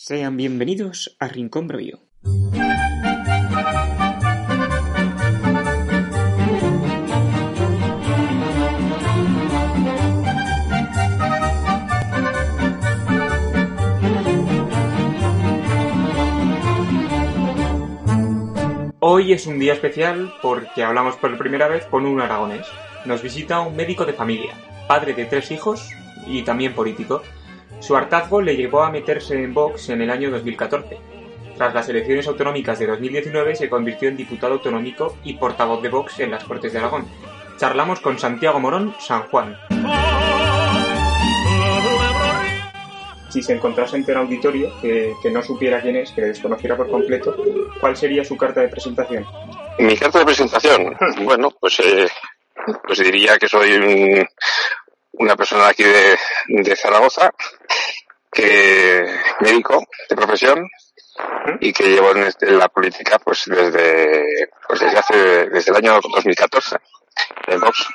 Sean bienvenidos a Rincón Bravio. Hoy es un día especial porque hablamos por primera vez con un aragonés. Nos visita un médico de familia, padre de tres hijos y también político. Su hartazgo le llevó a meterse en Vox en el año 2014. Tras las elecciones autonómicas de 2019 se convirtió en diputado autonómico y portavoz de Vox en las Cortes de Aragón. Charlamos con Santiago Morón San Juan. Si se encontrase en un auditorio que, que no supiera quién es, que desconociera por completo, ¿cuál sería su carta de presentación? Mi carta de presentación, bueno, pues, eh, pues diría que soy un, una persona aquí de, de Zaragoza, que médico de profesión y que llevo en, este- la política pues desde pues desde hace desde el año 2014 en Vox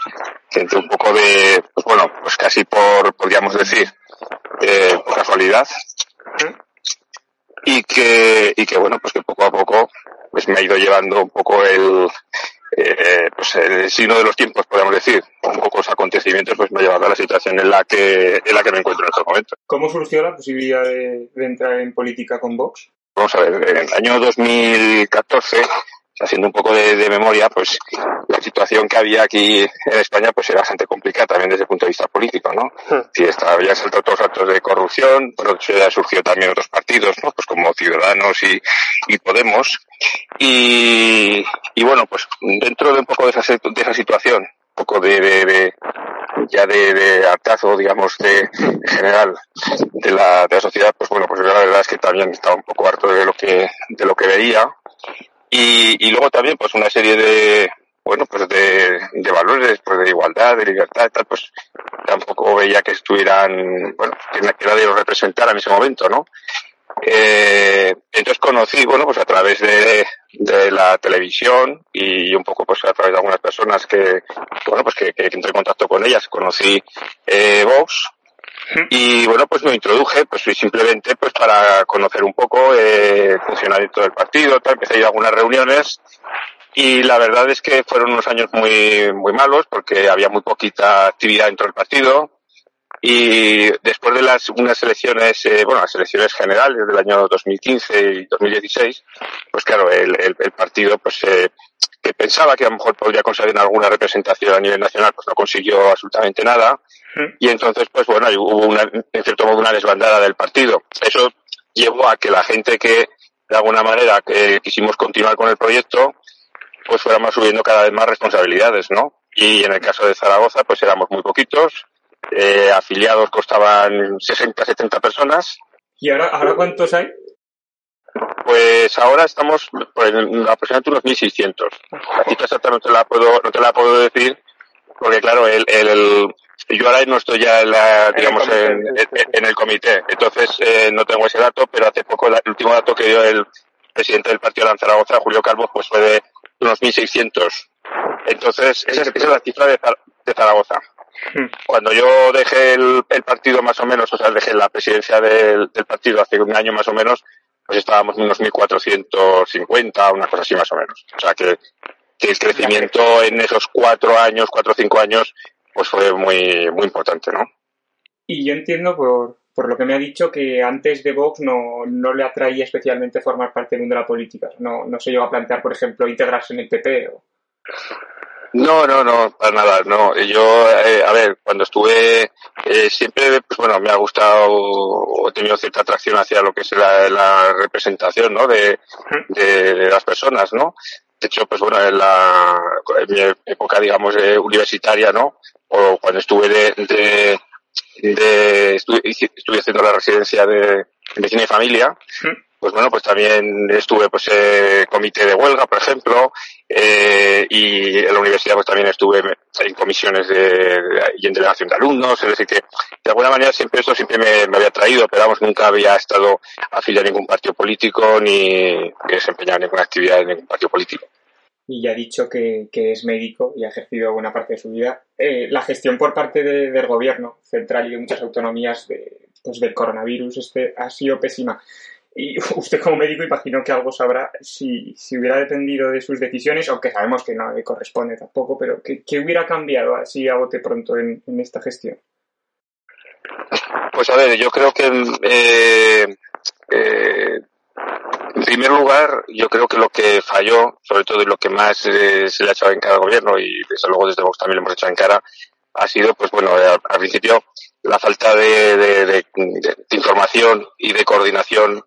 que entré un poco de pues bueno pues casi por podríamos decir eh, por casualidad y que y que bueno pues que poco a poco pues me ha ido llevando un poco el eh, pues el signo de los tiempos podemos decir un poco los acontecimientos pues me ha llevado a la situación en la que en la que me encuentro en estos momentos ¿Cómo surgió la posibilidad de, de entrar en política con Vox? vamos a ver, en el año 2014, haciendo un poco de, de memoria, pues la situación que había aquí en España pues era bastante complicada también desde el punto de vista político, ¿no? Sí, estaba, habían saltado todos los actos de corrupción, pero ya surgió también otros partidos, ¿no? Pues como Ciudadanos y, y Podemos. Y, y bueno, pues dentro de un poco de esa, de esa situación, un poco de, de, de- ya de, de hartazo, digamos, de en general de la, de la sociedad, pues bueno, pues yo la verdad es que también estaba un poco harto de lo que, de lo que veía. Y, y luego también, pues una serie de, bueno, pues de, de valores, pues de igualdad, de libertad tal, pues tampoco veía que estuvieran, bueno, que na- que nadie los representara en ese momento, ¿no? Eh, entonces conocí, bueno, pues a través de, de la televisión y un poco pues a través de algunas personas que, bueno, pues que, que entré en contacto con ellas, conocí eh, Vox y bueno, pues me introduje, pues simplemente pues para conocer un poco eh, el funcionamiento del partido, tal, empecé a ir a algunas reuniones. Y la verdad es que fueron unos años muy, muy malos porque había muy poquita actividad dentro del partido y después de las unas elecciones, eh, bueno, las elecciones generales del año 2015 y 2016, pues claro, el, el, el partido pues eh, que pensaba que a lo mejor podría conseguir alguna representación a nivel nacional, pues no consiguió absolutamente nada. Y entonces, pues bueno, hubo una, en cierto modo una desbandada del partido. Eso llevó a que la gente que de alguna manera que quisimos continuar con el proyecto, pues fuéramos subiendo cada vez más responsabilidades, ¿no? Y en el caso de Zaragoza, pues éramos muy poquitos, eh, afiliados costaban 60, 70 personas, ¿Y ahora, ahora cuántos hay? pues ahora estamos pues, en aproximadamente unos 1.600. La cifra exacta no te la puedo, no te la puedo decir, porque claro, el, el, el- yo ahora no estoy ya en la, el digamos, comité, en, sí, sí, en- en el comité, entonces eh, no tengo ese dato, pero hace poco el último dato que dio el presidente del partido de Zaragoza, Julio Calvo, pues fue de unos 1.600. Entonces, esa es, esa es la cifra de Zaragoza. Cuando yo dejé el, partido más o menos, o sea, dejé la presidencia del, partido hace un año más o menos, pues estábamos en unos 1.450, una cosa así más o menos. O sea que, que el crecimiento en esos cuatro años, cuatro o cinco años, pues fue muy, muy importante, ¿no? Y yo entiendo por, por lo que me ha dicho que antes de Vox no, no le atraía especialmente formar parte del mundo de la política. No, no se llegó a plantear, por ejemplo, integrarse en el PP. O... No, no, no, para nada, no. Yo, eh, a ver, cuando estuve, eh, siempre, pues bueno, me ha gustado o he tenido cierta atracción hacia lo que es la, la representación, ¿no? De, de, de las personas, ¿no? De hecho, pues bueno, en, la, en mi época, digamos, eh, universitaria, ¿no? O cuando estuve de, de, de estuve, estuve haciendo la residencia de medicina y familia, pues bueno, pues también estuve pues eh, comité de huelga, por ejemplo, eh, y en la universidad pues también estuve en comisiones de, de- y en delegación de alumnos, es decir que de alguna manera siempre esto siempre me, me había traído, pero vamos, nunca había estado afiliado a ningún partido político ni desempeñado ninguna actividad en ningún partido político. y ya ha dicho que, es médico y ha ejercido buena parte de su vida. Eh, la gestión por parte del gobierno central y de muchas autonomías de, pues del coronavirus este, ha sido pésima. Y usted como médico imagino que algo sabrá si, si hubiera dependido de sus decisiones, aunque sabemos que no le corresponde tampoco, pero ¿qué, hubiera cambiado así a bote pronto en, esta gestión? Pues a ver, yo creo que eh, eh, en primer lugar, yo creo que lo que falló, sobre todo y lo que más eh, se le ha echado en cara al gobierno, y desde luego desde Vox también lo hemos echado en cara, ha sido, pues bueno, al, principio la falta de, información y de coordinación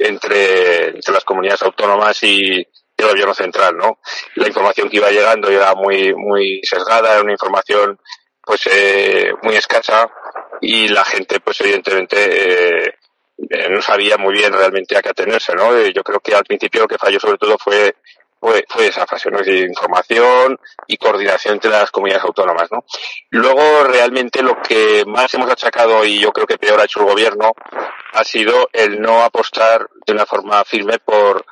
entre, las comunidades autónomas y, el gobierno central, ¿no? La información que iba llegando era muy, muy sesgada, era una información pues eh, muy escasa y la gente pues evidentemente eh, eh, no sabía muy bien realmente a qué atenerse, ¿no? Eh, yo creo que al principio lo que falló sobre todo fue fue, fue esa fase, ¿no? Es información y coordinación entre las comunidades autónomas, ¿no? Luego, realmente lo que más hemos achacado, y yo creo que peor ha hecho el gobierno, ha sido el no apostar de una forma firme por,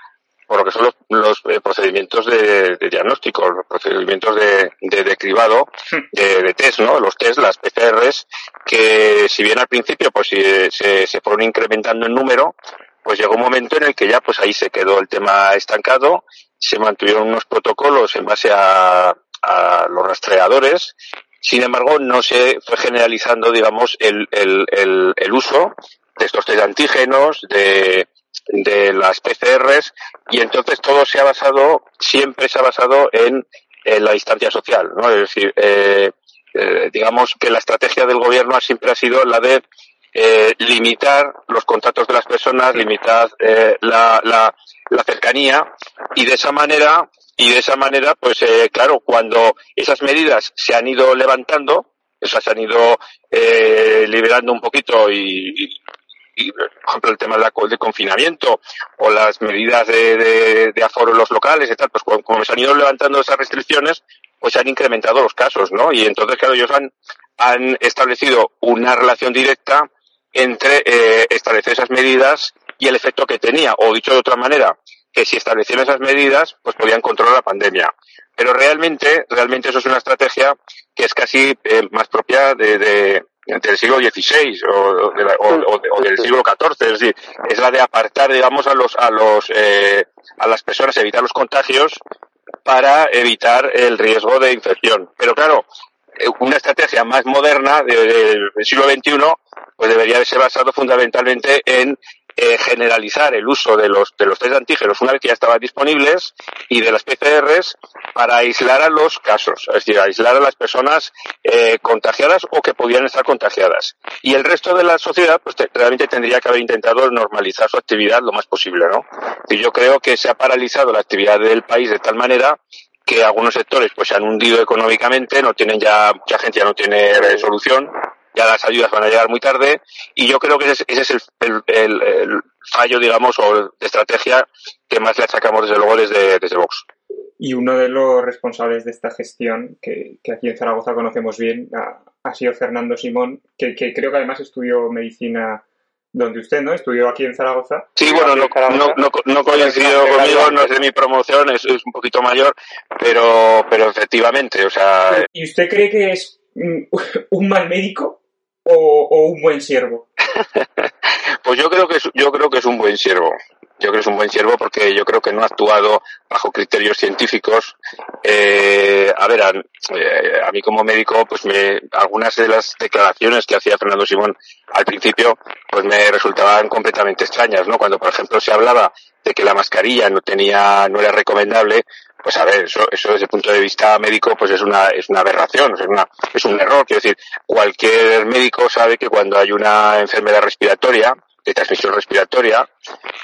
por lo que son los, eh, procedimientos de, diagnóstico, los procedimientos de, de, cribado, de, de, test, ¿no? Los test, las PCRs, que si bien al principio pues se, se fueron incrementando en número, pues llegó un momento en el que ya pues ahí se quedó el tema estancado, se mantuvieron unos protocolos en base a, a los rastreadores, sin embargo no se fue generalizando digamos el, el, el, el uso de estos test antígenos, de, de las PCRs y entonces todo se ha basado, siempre se ha basado en, la distancia social, ¿no? Es decir, eh, eh, digamos que la estrategia del gobierno siempre ha sido la de eh, limitar los contactos de las personas, limitar la, la, la, cercanía y de esa manera y de esa manera, pues claro, cuando esas medidas se han ido levantando, esas se han ido liberando un poquito y, por ejemplo, el tema del confinamiento o las medidas de, aforo en los locales y tal, pues como se han ido levantando esas restricciones, pues se han incrementado los casos, ¿no? Y entonces, claro, ellos han, han establecido una relación directa entre eh, establecer esas medidas y el efecto que tenía, o dicho de otra manera, que si establecían esas medidas, pues podían controlar la pandemia. Pero realmente, realmente eso es una estrategia que es casi eh, más propia de, del siglo XVI o, del siglo XIV, es decir, es la de apartar, digamos, a los, a los, eh, a las personas, evitar los contagios para evitar el riesgo de infección. Pero claro, una estrategia más moderna del siglo XXI, pues debería haberse basado fundamentalmente en eh, generalizar el uso de los, de los test antígenos una vez que ya estaban disponibles y de las PCRs para aislar a los casos, es decir, aislar a las personas eh, contagiadas o que podían estar contagiadas. Y el resto de la sociedad, pues realmente tendría que haber intentado normalizar su actividad lo más posible, ¿no? Y yo creo que se ha paralizado la actividad del país de tal manera que algunos sectores pues se han hundido económicamente, no tienen ya, mucha gente ya no tiene solución ya las ayudas van a llegar muy tarde y yo creo que ese, es el, fallo, digamos, o de estrategia que más le achacamos desde luego desde, desde Vox. Y uno de los responsables de esta gestión, que, aquí en Zaragoza conocemos bien, ha, sido Fernando Simón, que, creo que además estudió medicina donde usted, ¿no? Estudió aquí en Zaragoza. Sí, bueno, no, no, no, coincidió conmigo, no es de mi promoción, es, es, un poquito mayor, pero, pero efectivamente, o sea... ¿Y usted cree que es un mal médico? o, un buen siervo? pues yo creo que es, yo creo que es un buen siervo. Yo creo que es un buen siervo porque yo creo que no ha actuado bajo criterios científicos. Eh, a ver, eh, a, mí como médico, pues me, algunas de las declaraciones que hacía Fernando Simón al principio, pues me resultaban completamente extrañas, ¿no? Cuando, por ejemplo, se hablaba de que la mascarilla no tenía, no era recomendable, pues a ver, eso, eso desde el punto de vista médico, pues es una, es una aberración, es, una, es un error. Quiero decir, cualquier médico sabe que cuando hay una enfermedad respiratoria, de transmisión respiratoria,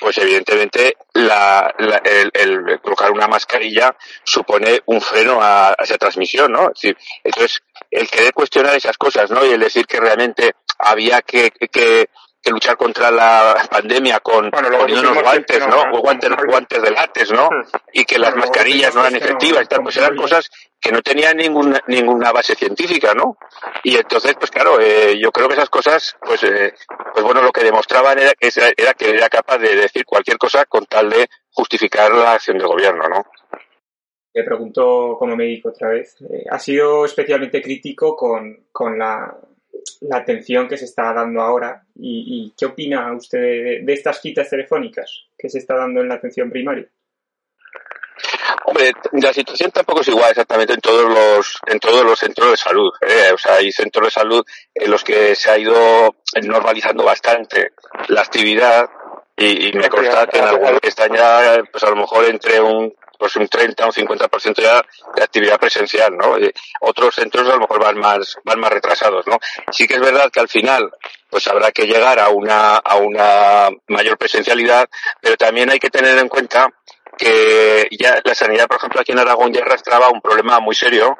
pues evidentemente la, el, el, colocar una mascarilla supone un freno a, esa transmisión, ¿no? Es decir, entonces, el querer cuestionar esas cosas, ¿no? Y el decir que realmente había que, que que luchar contra la pandemia con bueno, guantes, ¿no? O guantes, guantes de látex, ¿no? Y que las mascarillas no eran efectivas y tal, pues eran cosas que no tenían ninguna, ninguna base científica, ¿no? Y entonces, pues claro, eh, yo creo que esas cosas, pues, eh, pues bueno, lo que demostraban era, era que era capaz de decir cualquier cosa con tal de justificar la acción del gobierno, ¿no? Le pregunto como médico otra vez. Eh, ha sido especialmente crítico con, con la, la, atención que se está dando ahora. ¿Y, y qué opina usted de, de, estas citas telefónicas que se está dando en la atención primaria? Hombre, la situación tampoco es igual exactamente en todos los en todos los centros de salud. ¿eh? O sea, hay centros de salud en los que se ha ido normalizando bastante la actividad y, y me consta que en algunos están ya, pues a lo mejor entre un pues un 30 o un 50% ya de actividad presencial, ¿no? Otros centros a lo mejor van más, van más retrasados, ¿no? Sí que es verdad que al final, pues habrá que llegar a una, a una mayor presencialidad, pero también hay que tener en cuenta que ya la sanidad, por ejemplo, aquí en Aragón ya arrastraba un problema muy serio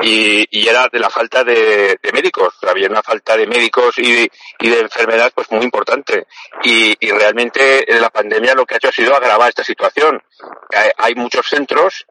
y, y era de la falta de, de, médicos. Había una falta de médicos y, y de enfermedades pues muy importante. Y, y, realmente la pandemia lo que ha hecho ha sido agravar esta situación. Hay, muchos centros,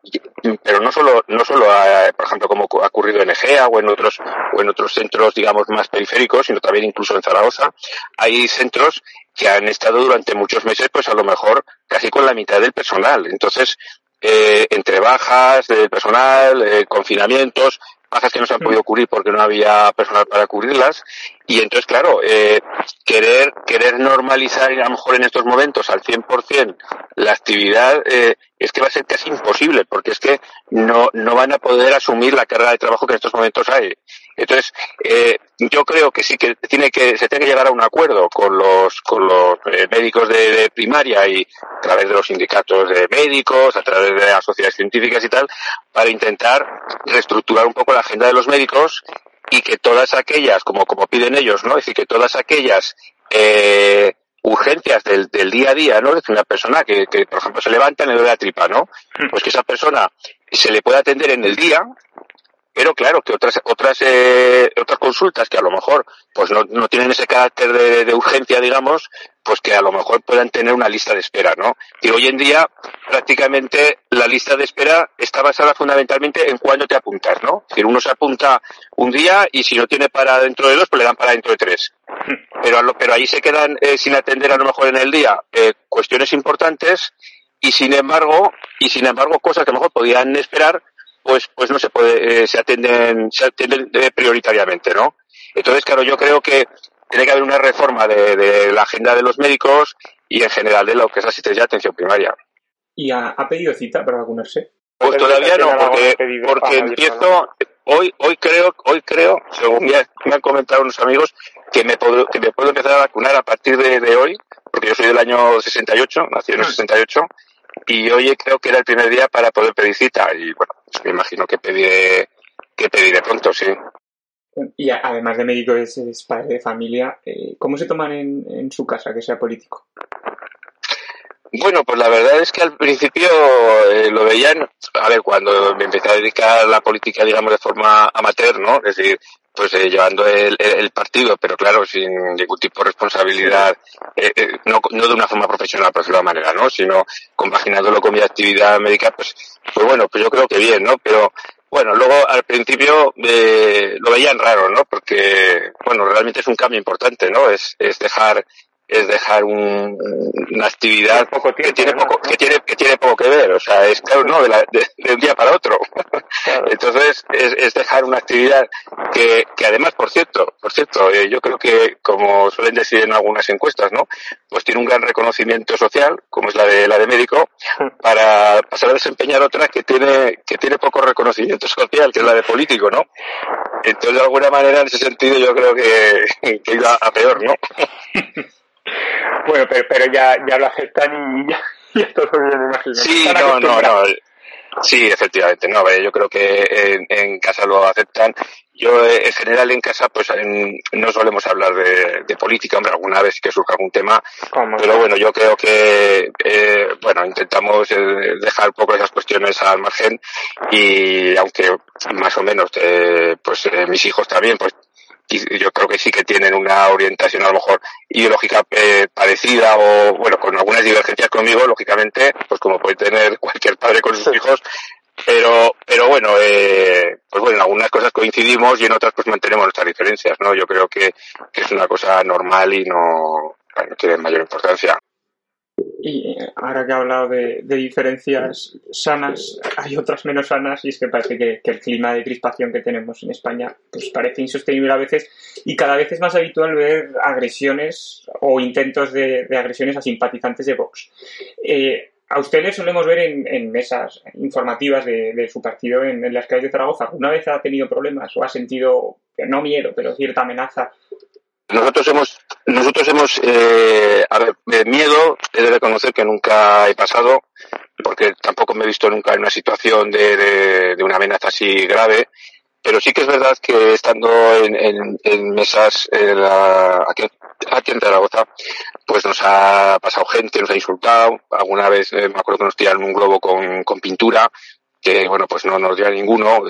pero no solo, no solo, a, por ejemplo, como ha ocurrido en Egea o en otros, o en otros centros, digamos, más periféricos, sino también incluso en Zaragoza. Hay centros que han estado durante muchos meses, pues a lo mejor casi con la mitad del personal. Entonces, eh, entre bajas del personal, eh, confinamientos, bajas que no se han podido cubrir porque no había personal para cubrirlas. Y entonces, claro, eh, querer, querer normalizar a lo mejor en estos momentos al 100% la actividad, eh, es que va a ser casi imposible, porque es que no, no van a poder asumir la carga de trabajo que en estos momentos hay. Entonces, eh, yo creo que sí que tiene que, se tiene que llegar a un acuerdo con los, con los eh, médicos de, de, primaria y a través de los sindicatos de médicos, a través de las sociedades científicas y tal, para intentar reestructurar un poco la agenda de los médicos y que todas aquellas, como, como piden ellos, ¿no? Es decir, que todas aquellas, eh, urgencias del, del, día a día, ¿no? Es una persona que, que, por ejemplo, se levanta y le duele la tripa, ¿no? Pues que esa persona se le pueda atender en el día, pero claro que otras otras eh, otras consultas que a lo mejor pues no, no tienen ese carácter de, de, urgencia digamos pues que a lo mejor puedan tener una lista de espera no y hoy en día prácticamente la lista de espera está basada fundamentalmente en cuándo te apuntas no decir uno se apunta un día y si no tiene para dentro de dos pues le dan para dentro de tres. Pero pero ahí se quedan eh, sin atender a lo mejor en el día eh, cuestiones importantes y sin embargo y sin embargo cosas que a lo mejor podían esperar pues pues no se puede eh, se atienden se atienden eh, prioritariamente no entonces claro yo creo que tiene que haber una reforma de, de, la agenda de los médicos y en general de lo que es la asistencia de atención primaria. Y ha, ha pedido cita para vacunarse pues todavía no porque porque empiezo hoy hoy creo hoy creo según me, me han comentado unos amigos que me puedo que me puedo empezar a vacunar a partir de, de hoy porque yo soy del año 68 nací en el 68 y hoy creo que era el primer día para poder pedir cita y bueno, pues me imagino que pediré, que pediré pronto, sí. Y además de médico es, es padre de familia, eh, ¿cómo se toman en, en, su casa que sea político? Bueno, pues la verdad es que al principio eh, lo veían, a ver, cuando me empecé a dedicar a la política, digamos, de forma amateur, ¿no? Es decir, pues eh, llevando el, el, partido, pero claro, sin ningún tipo de responsabilidad, eh, eh, no, no de una forma profesional, por decirlo de manera, ¿no? Sino compaginándolo con mi actividad médica, pues, pues bueno, pues yo creo que bien, ¿no? Pero bueno, luego al principio eh, lo veían raro, ¿no? Porque, bueno, realmente es un cambio importante, ¿no? Es, es dejar es dejar un, una actividad tiempo, que tiene poco que tiene que tiene poco que ver o sea es claro no de, la, de, de un día para otro. Claro. entonces es, es, dejar una actividad que, que además por cierto por cierto eh, yo creo que como suelen decir en algunas encuestas no pues tiene un gran reconocimiento social como es la de la de médico para pasar a desempeñar otra que tiene que tiene poco reconocimiento social que es la de político no entonces de alguna manera en ese sentido yo creo que, que iba a peor no bueno, pero, pero ya, ya lo aceptan y ya, ya todo me imagino. Sí, no, no, no. Sí, efectivamente, no, yo creo que en, en casa lo aceptan. Yo, eh, en general, en casa, pues en, no solemos hablar de, de, política, hombre, alguna vez que surja algún tema, ¿Cómo? pero bueno, yo creo que, eh, bueno, intentamos eh, dejar un poco esas cuestiones al margen y aunque más o menos, eh, pues eh, mis hijos también, pues yo creo que sí que tienen una orientación a lo mejor ideológica eh, parecida o bueno con algunas divergencias conmigo lógicamente pues como puede tener cualquier padre con sus hijos pero pero bueno eh, pues bueno en algunas cosas coincidimos y en otras pues mantenemos nuestras diferencias no yo creo que, que es una cosa normal y no, no tiene mayor importancia Y ahora que he hablado de, diferencias sanas, hay otras menos sanas y es que parece que, el clima de crispación que tenemos en España pues parece insostenible a veces y cada vez es más habitual ver agresiones o intentos de, agresiones a simpatizantes de Vox. Eh, a ustedes solemos ver en, mesas informativas de, su partido en, las calles de Zaragoza. ¿Alguna vez ha tenido problemas o ha sentido, no miedo, pero cierta amenaza nosotros hemos, nosotros hemos, eh, a ver, de miedo he de reconocer que nunca he pasado, porque tampoco me he visto nunca en una situación de, de, una amenaza así grave, pero sí que es verdad que estando en, en, mesas aquí, aquí, en Zaragoza, pues nos ha pasado gente, nos ha insultado, alguna vez eh, me acuerdo que nos tiraron un globo con, con pintura, que bueno pues no nos dio a ninguno,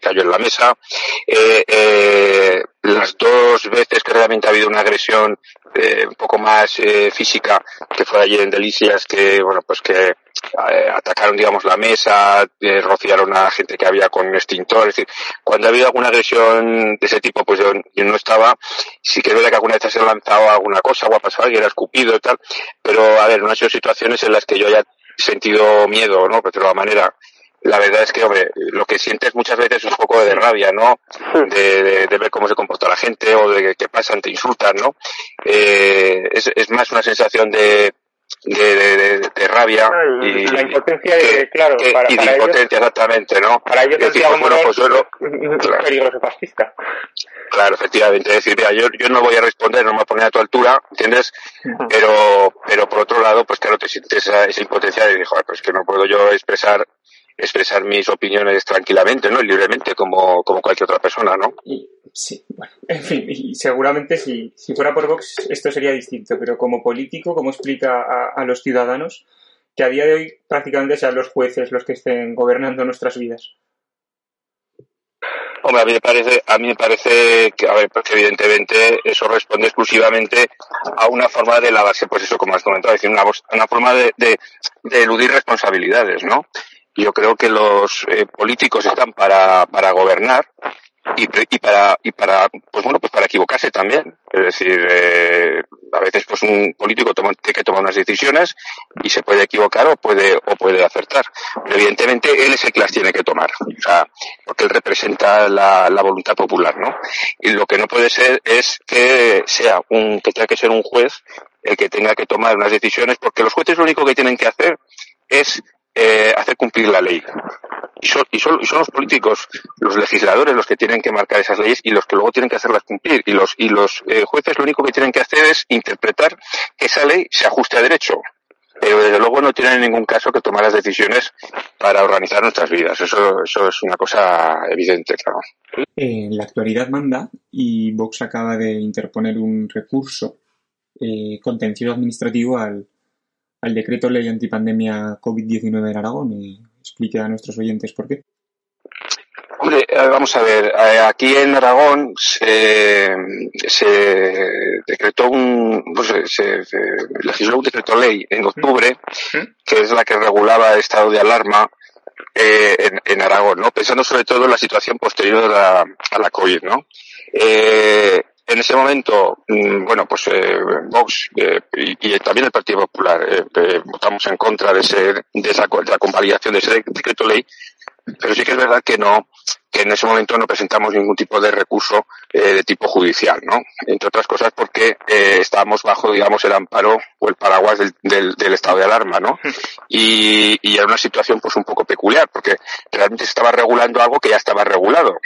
cayó en la mesa. Eh, eh, las dos veces que realmente ha habido una agresión eh, un poco más eh, física, que fue ayer en Delicias, que bueno pues que eh, atacaron digamos la mesa, rociaron a gente que había con extintor, es decir, cuando ha habido alguna agresión de ese tipo, pues yo, yo no estaba, sí que es que alguna vez se ha lanzado alguna cosa o ha pasado alguien, ha escupido y tal, pero a ver, no han sido situaciones en las que yo haya sentido miedo, ¿no? Pero de la manera la verdad es que, hombre, lo que sientes muchas veces es un poco de rabia, ¿no? De, ver cómo se comporta la gente o de qué pasan, te insultan, ¿no? Eh, es, es más una sensación de, de, de, rabia y la impotencia de, claro para, y de impotencia exactamente no para ellos decir, pues, bueno pues claro, peligroso fascista. Claro efectivamente es decir mira yo, yo no voy a responder no me voy a poner a tu altura entiendes pero pero por otro lado pues claro te sientes esa, esa impotencia de joder pues que no puedo yo expresar expresar mis opiniones tranquilamente, ¿no? Libremente, como, como cualquier otra persona, ¿no? Y, sí, bueno, en fin, y seguramente si, si fuera por Vox esto sería distinto, pero como político, ¿cómo explica a, a los ciudadanos que a día de hoy prácticamente sean los jueces los que estén gobernando nuestras vidas? Hombre, a mí me parece, a mí me parece que, a ver, porque evidentemente eso responde exclusivamente a una forma de lavarse, pues eso, como has comentado, es decir, una, una forma de, de, de eludir responsabilidades, ¿no? Yo creo que los eh, políticos están para, para gobernar y, y, para y para pues bueno pues para equivocarse también. Es decir eh, a veces pues un político toma, tiene que tomar unas decisiones y se puede equivocar o puede o puede acertar. Pero evidentemente él es el que las tiene que tomar. O sea porque él representa la, la voluntad popular no y lo que no puede ser es que sea un que tenga que ser un juez el que tenga que tomar unas decisiones porque los jueces lo único que tienen que hacer es eh, hacer cumplir la ley. Y son, y, son, y son los políticos, los legisladores los que tienen que marcar esas leyes y los que luego tienen que hacerlas cumplir. Y los, y los eh, jueces lo único que tienen que hacer es interpretar que esa ley se ajuste a derecho. Pero desde luego no tienen en ningún caso que tomar las decisiones para organizar nuestras vidas. Eso, eso es una cosa evidente, claro. En la actualidad manda y Vox acaba de interponer un recurso eh, contencioso administrativo al, al decreto ley antipandemia COVID-19 en Aragón y explique a nuestros oyentes por qué. Hombre, eh, vamos a ver, eh, aquí en Aragón se, decretó un, se, legisló un decreto ley en octubre, que es la que regulaba el estado de alarma eh, en, Aragón, ¿no? Pensando sobre todo en la situación posterior a, a la COVID, ¿no? Eh, en ese momento, mm, bueno, pues eh, Vox eh, y, también el Partido Popular eh, votamos en contra de, ese, de, esa, de la convalidación de ese decreto ley, pero sí que es verdad que no, que en ese momento no presentamos ningún tipo de recurso de tipo judicial, ¿no? Entre otras cosas porque estábamos bajo, digamos, el amparo o el paraguas del, del, del estado de alarma, ¿no? Y, y era una situación pues un poco peculiar porque realmente se estaba regulando algo que ya estaba regulado.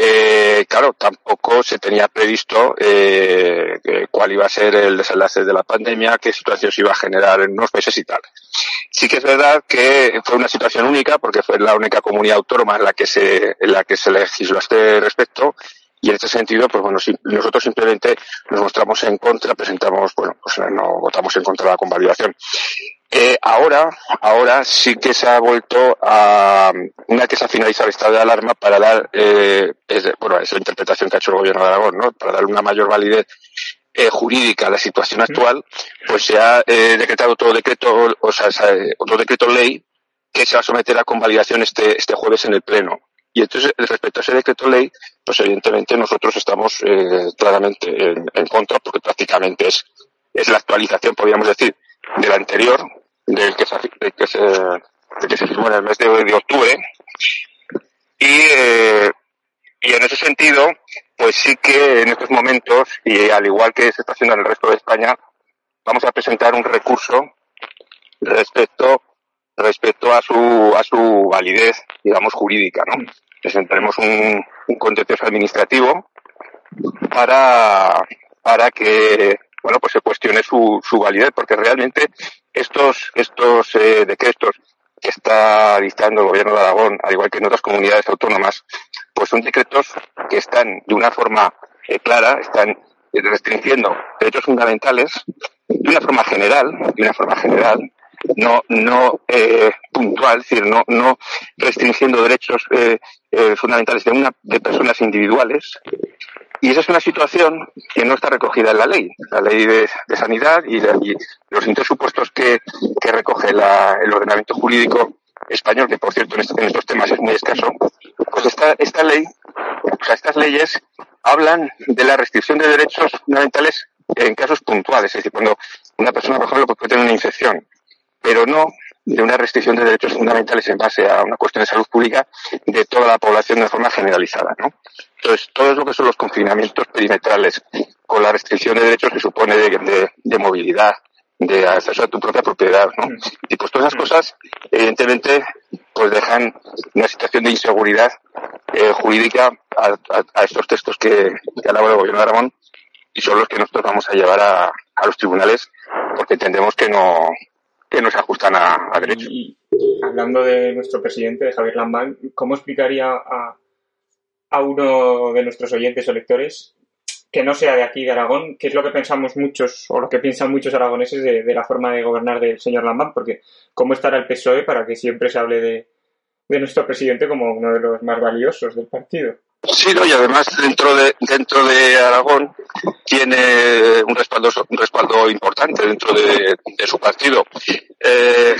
Eh, claro, tampoco se tenía previsto eh, cuál iba a ser el desenlace de la pandemia, qué situación se iba a generar en unos meses y tal. Sí que es verdad que fue una situación única porque fue la única comunidad autónoma en la que se, en la que se legisló a este respecto y en este sentido, pues bueno, si nosotros simplemente nos mostramos en contra, presentamos, bueno, pues no votamos en contra de la convalidación. Eh, ahora, ahora sí que se ha vuelto a, una que se ha finalizado el estado de alarma para dar, eh, es, bueno, es la interpretación que ha hecho el gobierno de Aragón, ¿no? Para dar una mayor validez eh, jurídica a la situación actual, pues se ha eh, decretado otro decreto, o sea, otro decreto ley que se va a someter a convalidación este, este jueves en el Pleno. Y entonces, respecto a ese decreto ley, pues evidentemente nosotros estamos eh, claramente en, contra, porque prácticamente es, es la actualización, podríamos decir, del anterior, del que se firmó en el mes de, de octubre. Y, eh, y en ese sentido, pues sí que en estos momentos, y al igual que se está haciendo en el resto de España, vamos a presentar un recurso respecto respecto a su a su validez, digamos, jurídica, ¿no? Presentaremos un, un contencioso administrativo para para que bueno pues se cuestione su, su validez, porque realmente estos estos eh, decretos que está dictando el gobierno de Aragón, al igual que en otras comunidades autónomas, pues son decretos que están de una forma eh, clara, están restringiendo derechos fundamentales de una forma general, de una forma general, no, no eh, puntual, es decir, no, no restringiendo derechos eh, eh, fundamentales de, una, de personas individuales. Y esa es una situación que no está recogida en la ley, la ley de, sanidad y, los intersupuestos que, que recoge la, el ordenamiento jurídico español, que por cierto en, en, estos temas es muy escaso, pues esta, esta ley, o sea, estas leyes hablan de la restricción de derechos fundamentales en casos puntuales, es decir, cuando una persona, por ejemplo, puede tener una infección pero no de una restricción de derechos fundamentales en base a una cuestión de salud pública de toda la población de forma generalizada. ¿no? Entonces, todo lo que son los confinamientos perimetrales con la restricción de derechos que supone de, de, de movilidad, de acceso a tu propia propiedad, ¿no? Y pues todas esas cosas, evidentemente, pues dejan una situación de inseguridad eh, jurídica a, a, a, estos textos que, que elabora el gobierno de Aragón y son los que nosotros vamos a llevar a, a los tribunales porque entendemos que no, que no se ajustan a, derecho. Y, hablando de nuestro presidente, de Javier Lambán, ¿cómo explicaría a, a uno de nuestros oyentes o lectores que no sea de aquí, de Aragón, qué es lo que pensamos muchos, o lo que piensan muchos aragoneses de, de la forma de gobernar del señor Lambán? Porque ¿cómo estará el PSOE para que siempre se hable de, de nuestro presidente como uno de los más valiosos del partido? Sí, no, y además dentro de dentro de Aragón tiene un respaldo un respaldo importante dentro de, de su partido. Eh,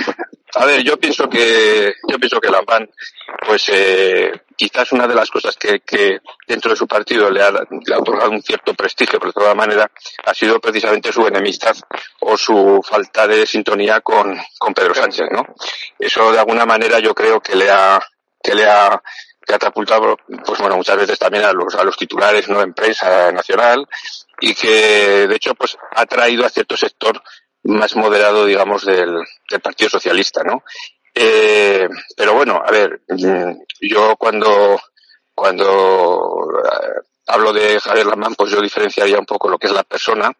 a ver, yo pienso que yo pienso que Lambán, pues eh, quizás una de las cosas que, que dentro de su partido le ha, le ha otorgado un cierto prestigio, por de toda manera, ha sido precisamente su enemistad o su falta de sintonía con, con Pedro Sánchez, ¿no? Eso de alguna manera yo creo que le ha que le ha catapultado, pues bueno, muchas veces también a los, a los titulares, ¿no? En prensa nacional y que, de hecho, pues ha traído a cierto sector más moderado, digamos, del, del Partido Socialista, ¿no? Eh, pero bueno, a ver, yo cuando, cuando eh, hablo de Javier Lamán, pues yo diferenciaría un poco lo que es la persona,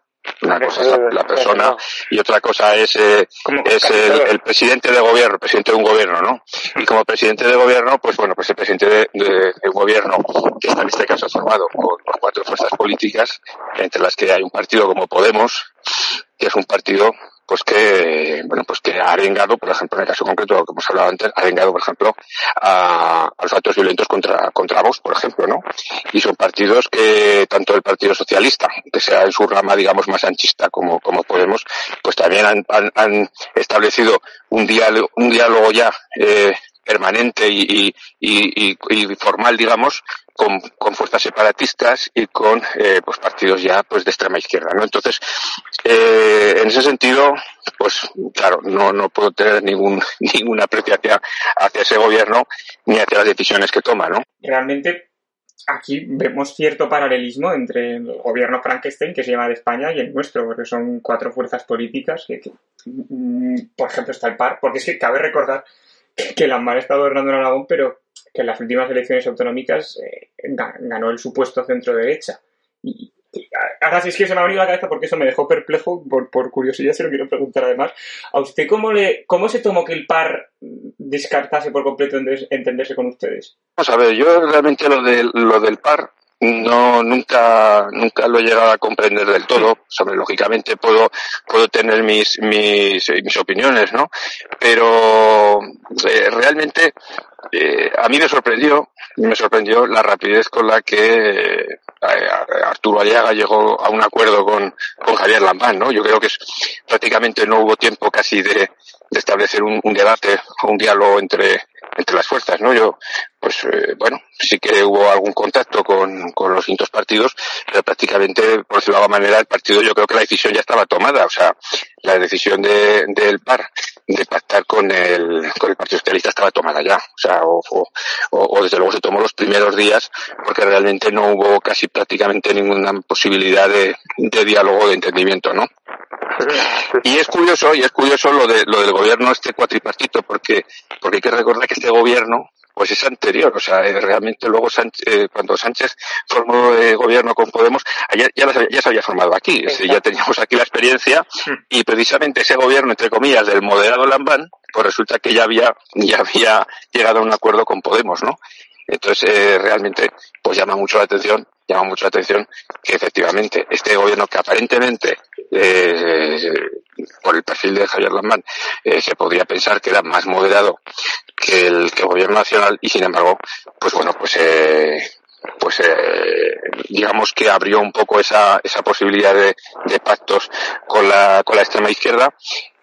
una cosa es la, la persona y otra cosa es, eh, es el, el, presidente de gobierno, el presidente de un gobierno, ¿no? Y como presidente de gobierno, pues bueno, pues el presidente de, de, de un gobierno que está en este caso formado por, por, cuatro fuerzas políticas, entre las que hay un partido como Podemos, que es un partido pues que, bueno, pues que ha arengado, por ejemplo, en el caso concreto, como hemos hablado antes, ha arengado, por ejemplo, a, a los actos violentos contra, contra Vox, por ejemplo, ¿no? Y son partidos que, tanto el Partido Socialista, que sea en su rama, digamos, más anchista como, como Podemos, pues también han, han, han establecido un diálogo, un diálogo ya, eh, permanente y, formal, digamos, con, fuerzas separatistas y con eh, pues partidos ya pues de extrema izquierda, ¿no? Entonces, eh, en ese sentido, pues claro, no, no puedo tener ningún, ninguna apreciación hacia ese gobierno ni hacia las decisiones que toma, ¿no? Realmente aquí vemos cierto paralelismo entre el gobierno Frankenstein, que se llama de España, y el nuestro, porque son cuatro fuerzas políticas que, que por ejemplo, está el PAR, porque es que cabe recordar que Lamar está gobernando en Aragón, pero que en las últimas elecciones autonómicas eh, ganó el supuesto centro derecha. Y, ahora sí es que se me ha venido la cabeza porque eso me dejó perplejo, por, por curiosidad se lo quiero preguntar además. ¿A usted cómo, le, cómo se tomó que el par descartase por completo entenderse con ustedes? Vamos a ver, yo realmente lo, de, lo del par no nunca nunca lo he llegado a comprender del todo. Sobre lógicamente puedo puedo tener mis mis, mis opiniones no pero eh, realmente eh, a mí me sorprendió me sorprendió la rapidez con la que eh, Arturo Aliaga llegó a un acuerdo con, con Javier Lambán no yo creo que es, prácticamente no hubo tiempo casi de, de establecer un, un debate o un diálogo entre entre las fuerzas, ¿no? Yo, pues, eh, bueno, sí que hubo algún contacto con, con los distintos partidos, pero prácticamente, por decirlo de alguna manera, el partido yo creo que la decisión ya estaba tomada, o sea, la decisión de, del PAR de pactar con el, con el Partido Socialista estaba tomada ya, o sea, o, o, o desde luego se tomó los primeros días porque realmente no hubo casi prácticamente ninguna posibilidad de, de diálogo, de entendimiento, ¿no? Y es curioso, y es curioso lo de lo del gobierno este cuatripartito, porque porque hay que recordar que este gobierno pues es anterior, o sea, eh, realmente luego Sánchez, eh, cuando Sánchez formó eh, gobierno con Podemos, ya, ya, ya, se había formado aquí, ya teníamos aquí la experiencia hmm. y precisamente ese gobierno, entre comillas, del moderado Lambán, pues resulta que ya había, ya había llegado a un acuerdo con Podemos, ¿no? Entonces, eh, realmente, pues llama mucho la atención, llama mucho la atención que efectivamente este gobierno que aparentemente, eh, por el perfil de Javier Lambán, eh, se podría pensar que era más moderado que el, que gobierno nacional y sin embargo, pues bueno, pues eh, pues digamos que abrió un poco esa, esa posibilidad de, de pactos con la, con la extrema izquierda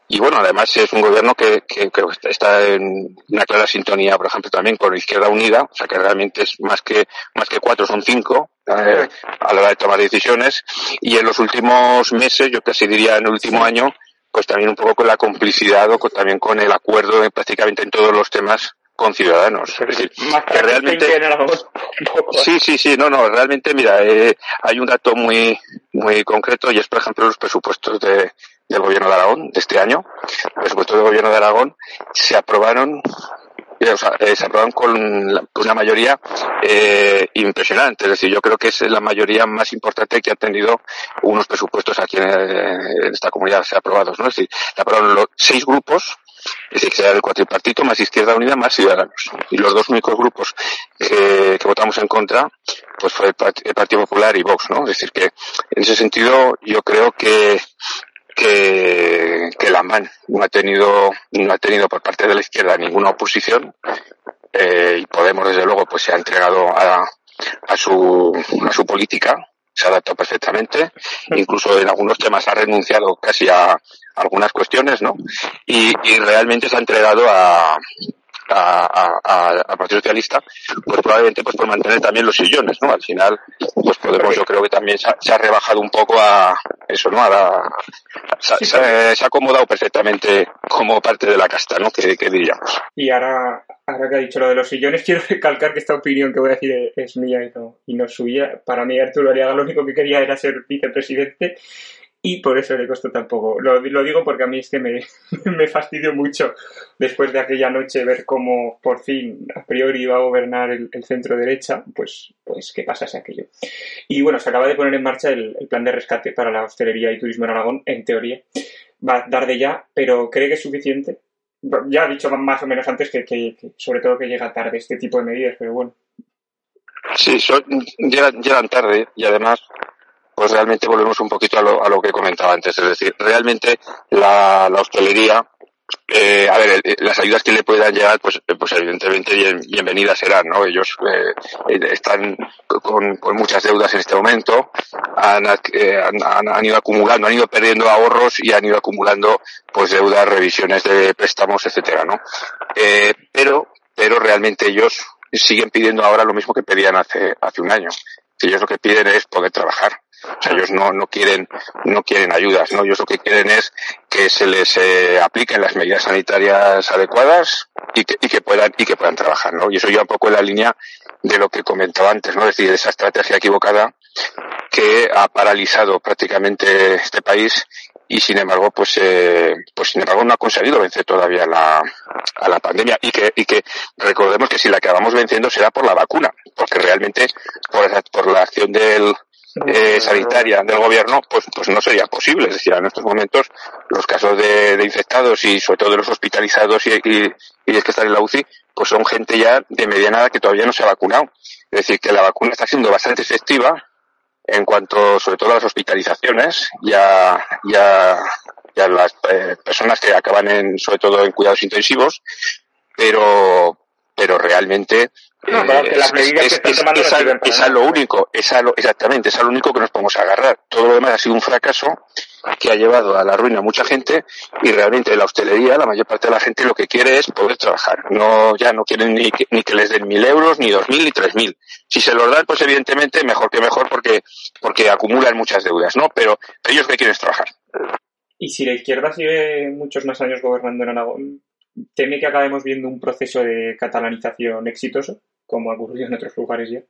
y bueno, además es un gobierno que, que, que, está en una clara sintonía, por ejemplo, también con Izquierda Unida, o sea que realmente es más que, más que cuatro, son cinco eh, a la hora de tomar decisiones. Y en los últimos meses, yo casi diría en el último año, pues también un poco con la complicidad o con, también con el acuerdo en prácticamente en todos los temas con ciudadanos. Es decir, que realmente. Sí, sí, sí, no, no, realmente, mira, eh, hay un dato muy, muy concreto y es, por ejemplo, los presupuestos de, del gobierno de Aragón de este año, los presupuestos del gobierno de Aragón, se aprobaron eh, o sea, eh, se aprobaron con una mayoría eh, impresionante. Es decir, yo creo que es la mayoría más importante que ha tenido unos presupuestos aquí en, esta comunidad se aprobados. ¿no? Es decir, se aprobaron los seis grupos, es decir, que era el cuatripartito más Izquierda Unida más Ciudadanos. Y los dos únicos grupos que, que votamos en contra, pues fue el Partido Popular y Vox, ¿no? Es decir, que en ese sentido yo creo que que, que la MAN no ha tenido, no ha tenido por parte de la izquierda ninguna oposición eh, y Podemos desde luego pues se ha entregado a, a su, a su política, se ha adaptado perfectamente, incluso en algunos temas ha renunciado casi a algunas cuestiones, ¿no? Y, y realmente se ha entregado a, a, a, a, Partido Socialista, pues probablemente pues por mantener también los sillones, ¿no? Al final, pues Podemos yo creo que también se ha, se ha rebajado un poco a eso, ¿no? A la, se, se, se, ha acomodado perfectamente como parte de la casta, ¿no? Que, que diríamos. Y ahora, ahora que ha dicho lo de los sillones, quiero recalcar que esta opinión que voy a decir es mía y no, y no suya. Para mí Arturo Ariaga lo único que quería era ser vicepresidente y por eso le costó tampoco. Lo, digo porque a mí es que me, me, fastidió mucho después de aquella noche ver cómo por fin a priori iba a gobernar el, centro derecha, pues, pues qué pasase aquello. Y bueno, se acaba de poner en marcha el, plan de rescate para la hostelería y turismo en Aragón, en teoría. Va a dar de ya, pero ¿cree que es suficiente? Ya ha dicho más o menos antes que, que, que sobre todo que llega tarde este tipo de medidas, pero bueno. Sí, llegan, llegan tarde y además pues realmente volvemos un poquito a lo, a lo que comentaba antes. Es decir, realmente la, hostelería, eh, a ver, las ayudas que le puedan llegar, pues, pues evidentemente bien, bienvenidas serán, ¿no? Ellos eh, están con, muchas deudas en este momento, han, eh, ido acumulando, han ido perdiendo ahorros y han ido acumulando, pues, deudas, revisiones de préstamos, etcétera, ¿no? Eh, pero, pero realmente ellos siguen pidiendo ahora lo mismo que pedían hace, hace un año. Ellos lo que piden es poder trabajar o sea, ellos no, no quieren, no quieren ayudas, ¿no? Ellos lo que quieren es que se les eh, apliquen las medidas sanitarias adecuadas y que, y que puedan, y que puedan trabajar, ¿no? Y eso ya un poco en la línea de lo que comentaba antes, ¿no? Es decir, esa estrategia equivocada que ha paralizado prácticamente este país y sin embargo pues eh, pues sin embargo no ha conseguido vencer todavía la, a la pandemia y que y que recordemos que si la acabamos venciendo será por la vacuna porque realmente por, por la acción del eh, sanitaria del gobierno, pues, pues no sería posible. Es decir, en estos momentos los casos de, de infectados y sobre todo de los hospitalizados y, y, y los que están en la UCI, pues son gente ya de mediana edad que todavía no se ha vacunado. Es decir, que la vacuna está siendo bastante efectiva en cuanto sobre todo a las hospitalizaciones y a, y a, y a las eh, personas que acaban en, sobre todo en cuidados intensivos, pero, pero realmente No, que las medidas que están tomando es, es, a lo único, es a lo, exactamente, es a lo único que nos podemos agarrar. Todo lo demás ha sido un fracaso que ha llevado a la ruina a mucha gente y realmente la hostelería, la mayor parte de la gente lo que quiere es poder trabajar. No, ya no quieren ni que, ni que les den mil euros, ni dos mil, ni tres mil. Si se los dan, pues evidentemente mejor que mejor porque, porque acumulan muchas deudas, ¿no? Pero ellos que quieren es trabajar. Y si la izquierda sigue muchos más años gobernando en Aragón, ¿teme que acabemos viendo un proceso de catalanización exitoso, como ha ocurrido en otros lugares ya?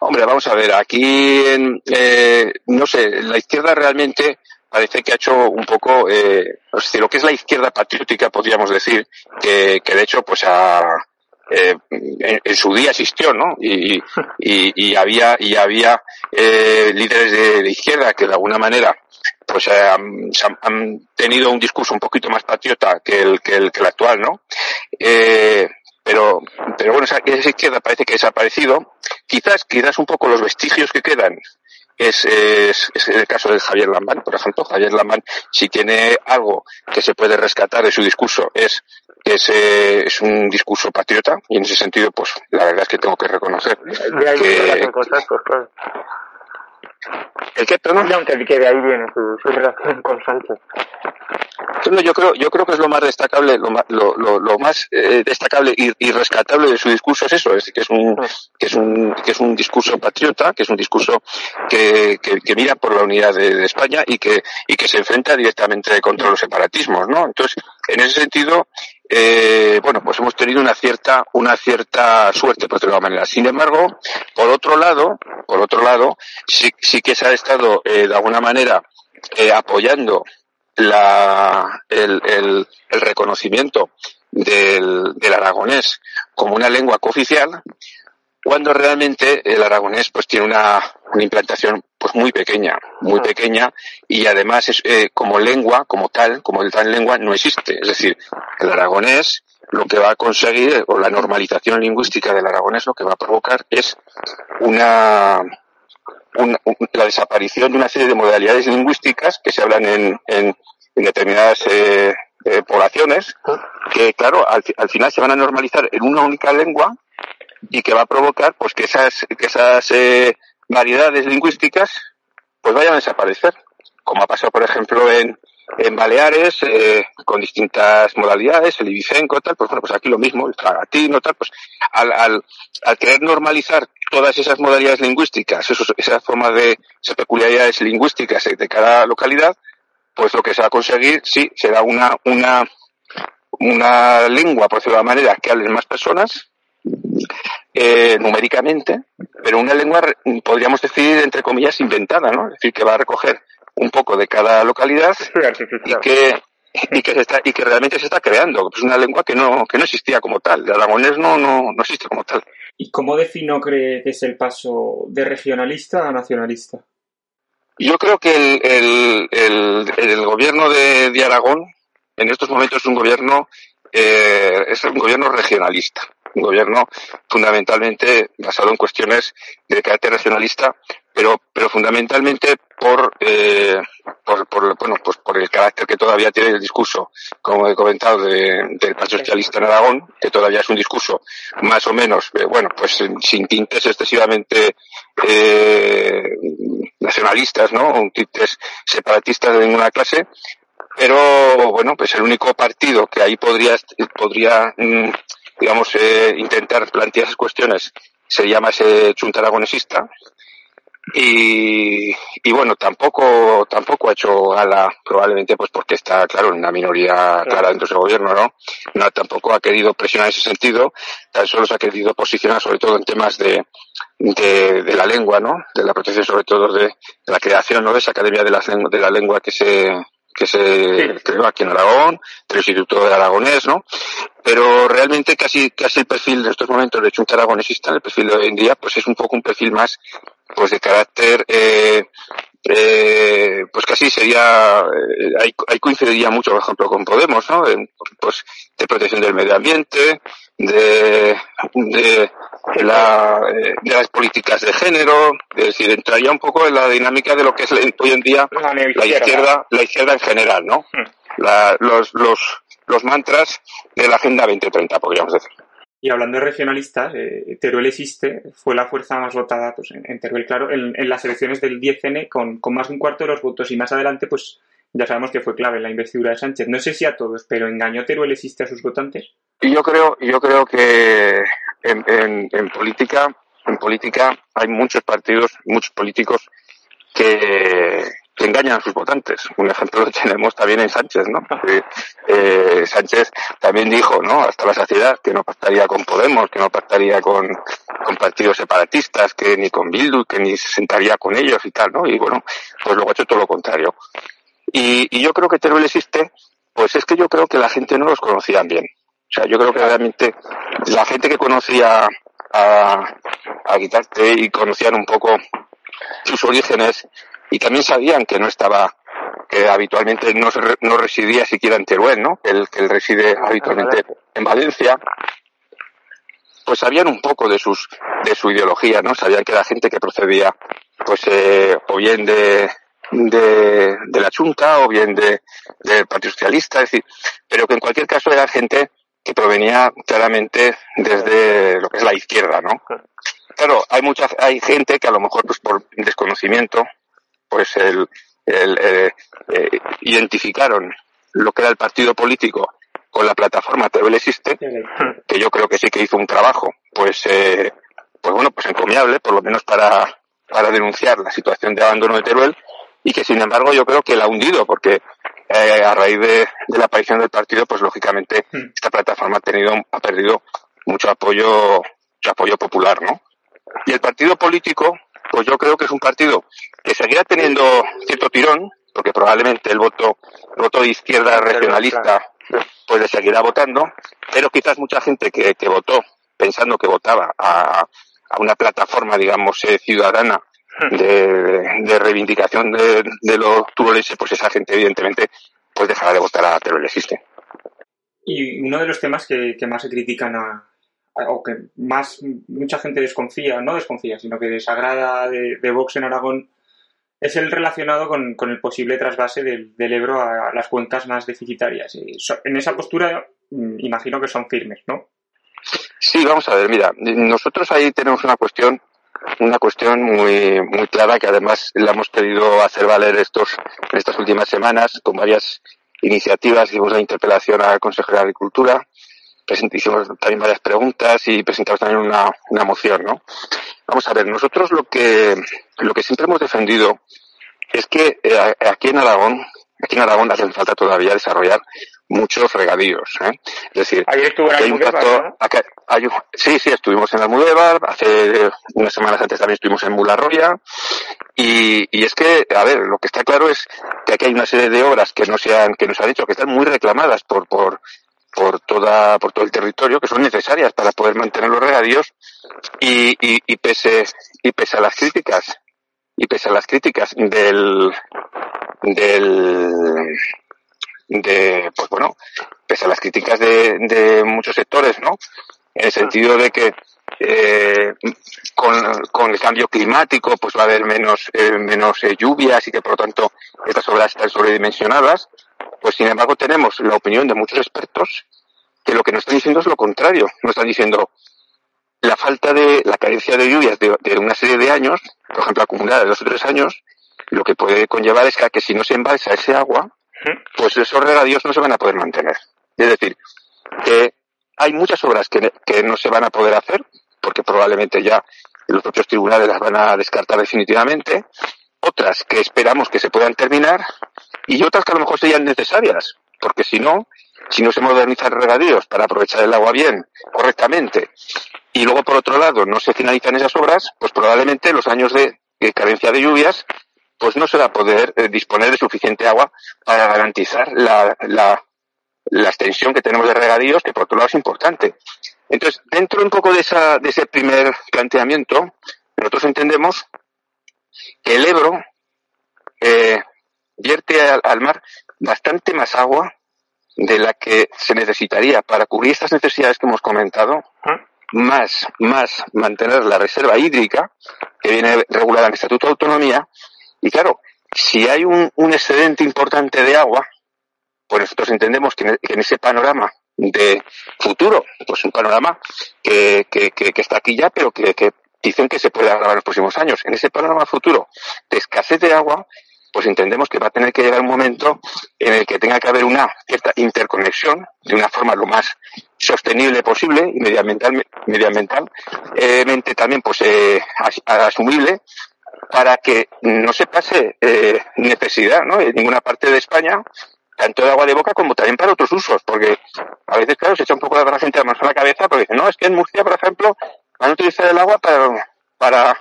Hombre, vamos a ver, aquí, eh, no sé, la izquierda realmente parece que ha hecho un poco, eh, lo que es la izquierda patriótica, podríamos decir, que, que de hecho, pues ha, eh, en, su día existió, ¿no? Y, y, y había, y había eh, líderes de, de, izquierda que de alguna manera pues eh, han, han, tenido un discurso un poquito más patriota que el, que el, que el actual, ¿no? Eh, pero, pero bueno, esa, esa izquierda parece que ha desaparecido. Quizás, quizás un poco los vestigios que quedan es, es, es, el caso de Javier Lambán, por ejemplo. Javier Lambán, si tiene algo que se puede rescatar de su discurso, es que es, eh, es un discurso patriota, y en ese sentido, pues la verdad es que tengo que reconocer que, ¿El qué, perdón? No, que de ahí viene su, su relación con Sánchez. Yo creo, yo creo que es lo más destacable, lo, lo, lo, lo más eh, destacable y, rescatable de su discurso es eso, es que es un, que es un, que es un discurso patriota, que es un discurso que, que, que mira por la unidad de, España y que, y que se enfrenta directamente contra los separatismos, ¿no? Entonces, en ese sentido, eh, bueno, pues hemos tenido una cierta, una cierta suerte, por decirlo de manera. Sin embargo, por otro lado, por otro lado, sí, sí que se ha estado, eh, de alguna manera, eh, apoyando la, el, el, el reconocimiento del, del aragonés como una lengua cooficial, cuando realmente el aragonés pues tiene una, una implantación pues muy pequeña, muy ah. pequeña y además es, eh, como lengua, como tal, como el tal lengua no existe. Es decir, el aragonés lo que va a conseguir o la normalización lingüística del aragonés lo que va a provocar es una, una, la desaparición de una serie de modalidades lingüísticas que se hablan en, en, en determinadas eh, eh, poblaciones ah. que claro al, al final se van a normalizar en una única lengua y que va a provocar pues que esas que esas eh, variedades lingüísticas pues vayan a desaparecer como ha pasado por ejemplo en en Baleares eh, con distintas modalidades el ibicenco tal pues bueno pues aquí lo mismo el tragatino tal pues al, al, al querer normalizar todas esas modalidades lingüísticas esos, esas formas de esas peculiaridades lingüísticas de cada localidad pues lo que se va a conseguir sí será una una una lengua por decirlo de manera que hablen más personas eh, numéricamente, pero una lengua, podríamos decir, entre comillas, inventada, ¿no? Es decir, que va a recoger un poco de cada localidad y que y que se está y que realmente se está creando es una lengua que no que no existía como tal el aragonés no no no existe como tal. Y cómo defino cree que es el paso de regionalista a nacionalista yo creo que el, el, el, el gobierno de, de Aragón en estos momentos es un gobierno eh, es un gobierno regionalista un gobierno fundamentalmente basado en cuestiones de carácter nacionalista, pero, pero fundamentalmente por, eh, por, por, bueno, pues por el carácter que todavía tiene el discurso, como he comentado, de, del Partido Socialista en Aragón, que todavía es un discurso más o menos, eh, bueno, pues sin tintes excesivamente eh, nacionalistas, ¿no? Un tintes separatistas de ninguna clase, pero bueno, pues el único partido que ahí podría, podría mm, digamos, eh, intentar plantear esas cuestiones se llama ese chunta aragonesista y, y bueno, tampoco, tampoco ha hecho gala, probablemente pues porque está, claro, en una minoría clara dentro del gobierno, ¿no? No, tampoco ha querido presionar en ese sentido, tan solo se ha querido posicionar sobre todo en temas de, de, de la lengua, ¿no? De la protección sobre todo de, de la creación, ¿no? De esa Academia de la, de la Lengua que se, que se sí. creó aquí en Aragón, del Instituto de Aragonés, ¿no? Pero realmente casi, casi el perfil de estos momentos de Chunta Aragonesista, el perfil de hoy en día, pues es un poco un perfil más, pues de carácter, eh, eh, pues casi sería, eh, ahí, ahí coincidiría mucho, por ejemplo, con Podemos, ¿no? De, pues de protección del medio ambiente, de, de, la, eh, de las políticas de género, es decir, entraría un poco en la dinámica de lo que es hoy en día la izquierda, la izquierda en general, ¿no? La, los, los, los mantras de la Agenda 2030, podríamos decir. Y hablando de regionalistas, eh, Teruel existe, fue la fuerza más votada pues, en, Teruel, claro, en, las elecciones del 10N con, más de un cuarto de los votos y más adelante, pues ya sabemos que fue clave en la investidura de Sánchez. No sé si a todos, pero ¿engañó Teruel existe a sus votantes? Yo creo, yo creo que en, política, en política hay muchos partidos, muchos políticos que, que engañan a sus votantes. Un ejemplo lo tenemos también en Sánchez, ¿no? Eh, Sánchez también dijo, ¿no? Hasta la saciedad que no pactaría con Podemos, que no pactaría con, con partidos separatistas, que ni con Bildu, que ni se sentaría con ellos y tal, ¿no? Y bueno, pues luego ha hecho todo lo contrario. Y, y yo creo que Teruel existe, pues es que yo creo que la gente no los conocía bien. O sea, yo creo que realmente la gente que conocía a, a Guitarte y conocían un poco sus orígenes y también sabían que no estaba, que habitualmente no, no residía siquiera en Teruel, ¿no? Que él, que él reside habitualmente en Valencia. Pues sabían un poco de sus, de su ideología, ¿no? Sabían que era gente que procedía, pues, eh, o bien de, de, de la Junta o bien de, del Partido Socialista, es decir, pero que en cualquier caso era gente que provenía claramente desde lo que es la izquierda, ¿no? Claro, hay mucha, hay gente que a lo mejor pues por desconocimiento pues el, el eh, eh, identificaron lo que era el partido político con la plataforma Teruel Existe, que yo creo que sí que hizo un trabajo, pues, eh, pues bueno, pues encomiable, por lo menos para, para denunciar la situación de abandono de Teruel, y que sin embargo yo creo que la ha hundido, porque eh, a raíz de, de, la aparición del partido, pues lógicamente esta plataforma ha tenido, ha perdido mucho apoyo, mucho apoyo popular, ¿no? Y el partido político, pues yo creo que es un partido que seguirá teniendo cierto tirón, porque probablemente el voto, el voto de izquierda regionalista pues le seguirá votando, pero quizás mucha gente que, que votó pensando que votaba a, a una plataforma, digamos, eh, ciudadana hmm. de, de reivindicación de, de los turolenses, pues esa gente evidentemente pues dejará de votar a Teruel Existe. Y uno de los temas que, que más se critican a, o que más mucha gente desconfía, no desconfía, sino que desagrada de, Vox en Aragón, es el relacionado con, el posible trasvase del, Ebro a las cuencas más deficitarias. En esa postura mm, imagino que son firmes, ¿no? Sí, vamos a ver, mira, nosotros ahí tenemos una cuestión una cuestión muy muy clara que además la hemos pedido hacer valer estos en estas últimas semanas con varias iniciativas hicimos una interpelación al consejero de agricultura hicimos también varias preguntas y presentamos también una, una moción, ¿no? Vamos a ver, nosotros lo que, lo que siempre hemos defendido es que eh, aquí en Aragón, aquí en Aragón hace falta todavía desarrollar muchos regadíos. ¿eh? Es decir, Ahí estuvo en hay un ¿no? hay, sí, sí, estuvimos en Almudévar, hace unas semanas antes también estuvimos en Mularroya, y, y es que, a ver, lo que está claro es que aquí hay una serie de obras que no se han, que nos ha dicho que están muy reclamadas por, por, por toda por todo el territorio que son necesarias para poder mantener los regadíos y, y, y pese y pese a las críticas y pese a las críticas del del de pues bueno pese a las críticas de, de muchos sectores no en el sentido de que eh, con, con el cambio climático pues va a haber menos eh, menos eh, lluvias y que por lo tanto estas obras están sobredimensionadas pues sin embargo tenemos la opinión de muchos expertos que lo que nos están diciendo es lo contrario. Nos están diciendo la falta de, la carencia de lluvias de, de una serie de años, por ejemplo acumulada de dos o tres años, lo que puede conllevar es que, que si no se embalsa ese agua, pues esos regadíos no se van a poder mantener. Es decir, que hay muchas obras que, que no se van a poder hacer, porque probablemente ya los propios tribunales las van a descartar definitivamente, otras que esperamos que se puedan terminar y otras que a lo mejor serían necesarias, porque si no, si no se modernizan regadíos para aprovechar el agua bien, correctamente, y luego por otro lado no se finalizan esas obras, pues probablemente los años de, carencia de lluvias, pues no se va a poder eh, disponer de suficiente agua para garantizar la, la, la extensión que tenemos de regadíos, que por otro lado es importante. Entonces, dentro un poco de, esa, de ese primer planteamiento, nosotros entendemos que el Ebro eh, vierte al, al, mar bastante más agua de la que se necesitaría para cubrir estas necesidades que hemos comentado, más, más mantener la reserva hídrica que viene regulada en el Estatuto de Autonomía. Y claro, si hay un, un excedente importante de agua, pues nosotros entendemos que en, que en ese panorama de futuro, pues un panorama que, que, que, está aquí ya, pero que, que dicen que se puede agravar en los próximos años. En ese panorama futuro de escasez de agua, pues entendemos que va a tener que llegar un momento en el que tenga que haber una cierta interconexión de una forma lo más sostenible posible y medioambiental, medioambientalmente también pues eh, asumible para que no se pase eh, necesidad ¿no? en ninguna parte de España tanto de agua de boca como también para otros usos, porque a veces, claro, se echa un poco de la gente a la cabeza porque dicen, no, es que en Murcia, por ejemplo, van a utilizar el agua para, para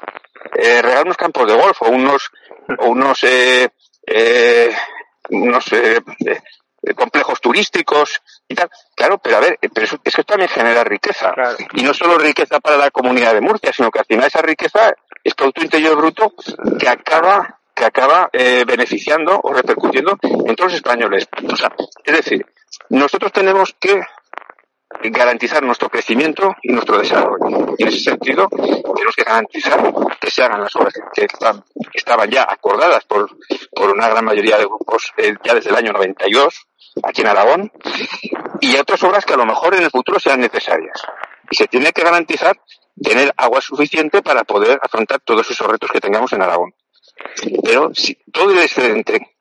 eh, regar unos campos de golf o unos, o unos, eh, eh, unos eh, eh, complejos turísticos y tal. Claro, pero a ver, pero eso, eso también genera riqueza. Y no solo riqueza para la comunidad de Murcia, sino que al final esa riqueza es Producto Interior Bruto que acaba que acaba eh, beneficiando o repercutiendo en todos los españoles. O sea, es decir, nosotros tenemos que garantizar nuestro crecimiento y nuestro desarrollo. Y en ese sentido, tenemos que garantizar que se hagan las obras que estaban ya acordadas por, por una gran mayoría de grupos eh, ya desde el año 92, aquí en Aragón, y otras obras que a lo mejor en el futuro sean necesarias. Y se tiene que garantizar tener agua suficiente para poder afrontar todos esos retos que tengamos en Aragón. Pero todo el excedente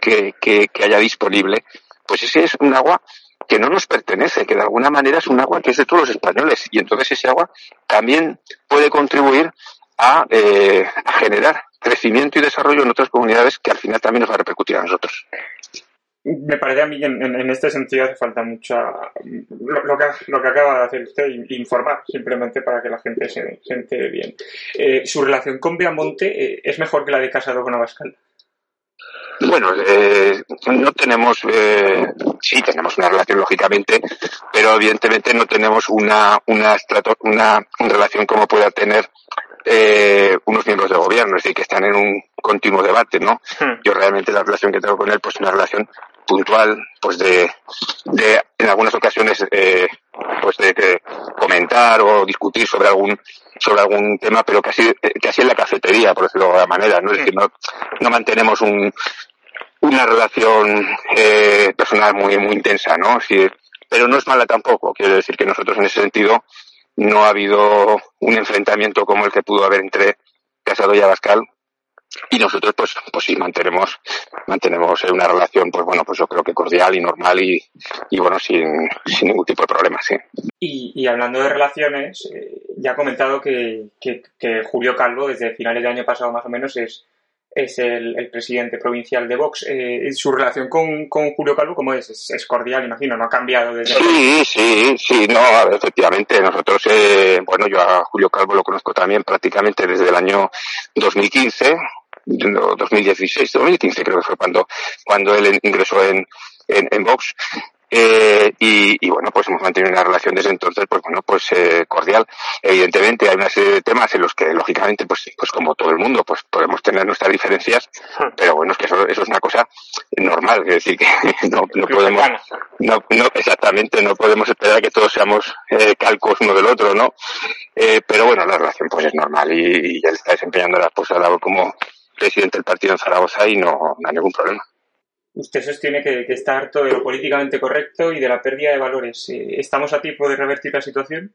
que, que, que haya disponible, pues ese es un agua que no nos pertenece, que de alguna manera es un agua que es de todos los españoles y entonces ese agua también puede contribuir a, eh, generar crecimiento y desarrollo en otras comunidades que al final también nos va a repercutir a nosotros. Me parece a mí que en, este sentido hace falta mucha. Lo, lo, que, lo que acaba de hacer usted, informar simplemente para que la gente se, se entere bien. Eh, ¿Su relación con Beamonte eh, es mejor que la de Casado con Abascal? Bueno, eh, no tenemos, eh, sí tenemos una relación lógicamente, pero evidentemente no tenemos una una, una, una relación como pueda tener eh, unos miembros del gobierno, es decir, que están en un continuo debate, ¿no? Hmm. Yo realmente la relación que tengo con él, pues una relación puntual, pues de, de en algunas ocasiones, eh, pues de, de, comentar o discutir sobre algún sobre algún tema, pero casi casi en la cafetería, por decirlo de alguna manera, ¿no? Es decir, no, no mantenemos un, una relación eh, personal muy muy intensa, ¿no? Sí, pero no es mala tampoco. Quiero decir que nosotros en ese sentido no ha habido un enfrentamiento como el que pudo haber entre Casado y Abascal y nosotros pues pues sí mantenemos mantenemos una relación pues bueno pues yo creo que cordial y normal y, y bueno sin, sin ningún tipo de problema sí y, y hablando de relaciones eh, ya ha comentado que, que, que Julio Calvo desde finales del año pasado más o menos es es el, el, presidente provincial de Vox. Eh, ¿Su relación con, con, Julio Calvo cómo es? es? es? cordial, imagino, no ha cambiado desde... Sí, sí, sí, no, efectivamente. Nosotros, eh, bueno, yo a Julio Calvo lo conozco también prácticamente desde el año 2015, 2016, 2015 creo que fue cuando, cuando él ingresó en, en, en Vox. Eh, y, y, bueno, pues hemos mantenido una relación desde entonces, pues bueno, pues eh, cordial. Evidentemente hay una serie de temas en los que, lógicamente, pues, pues como todo el mundo, pues podemos tener nuestras diferencias, pero bueno, es que eso, eso es una cosa normal, es decir, que no, no podemos, no, no, exactamente, no podemos esperar que todos seamos eh, calcos uno del otro, ¿no? Eh, pero bueno, la relación pues es normal y, y él está desempeñando la pues, labor como presidente del partido en Zaragoza y no, no hay ningún problema usted sostiene que, que, está harto de lo políticamente correcto y de la pérdida de valores. Eh, ¿Estamos a tiempo de revertir la situación?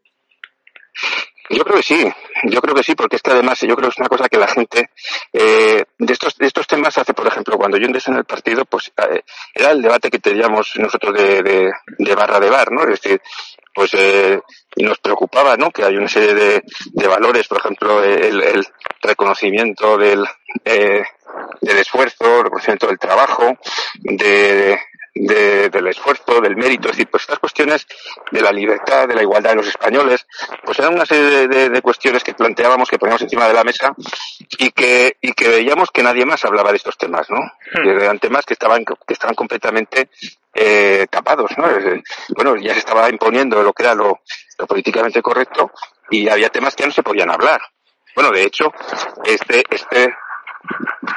Yo creo que sí, yo creo que sí, porque es que además yo creo que es una cosa que la gente eh, de estos de estos temas hace, por ejemplo, cuando yo ingresé en el partido, pues eh, era el debate que teníamos nosotros de, de, de, barra de bar, ¿no? Es decir, pues eh, nos preocupaba, ¿no? Que hay una serie de, de valores, por ejemplo, el, el reconocimiento del eh, del esfuerzo, el reconocimiento del trabajo, de, de, del esfuerzo, del mérito, es decir, pues estas cuestiones de la libertad, de la igualdad de los españoles, pues eran una serie de, de, de cuestiones que planteábamos, que poníamos encima de la mesa y que, y que veíamos que nadie más hablaba de estos temas, ¿no? Hmm. eran temas que estaban, que estaban completamente eh, tapados, ¿no? Bueno, ya se estaba imponiendo lo que era lo, lo políticamente correcto y había temas que no se podían hablar. Bueno, de hecho, este, este,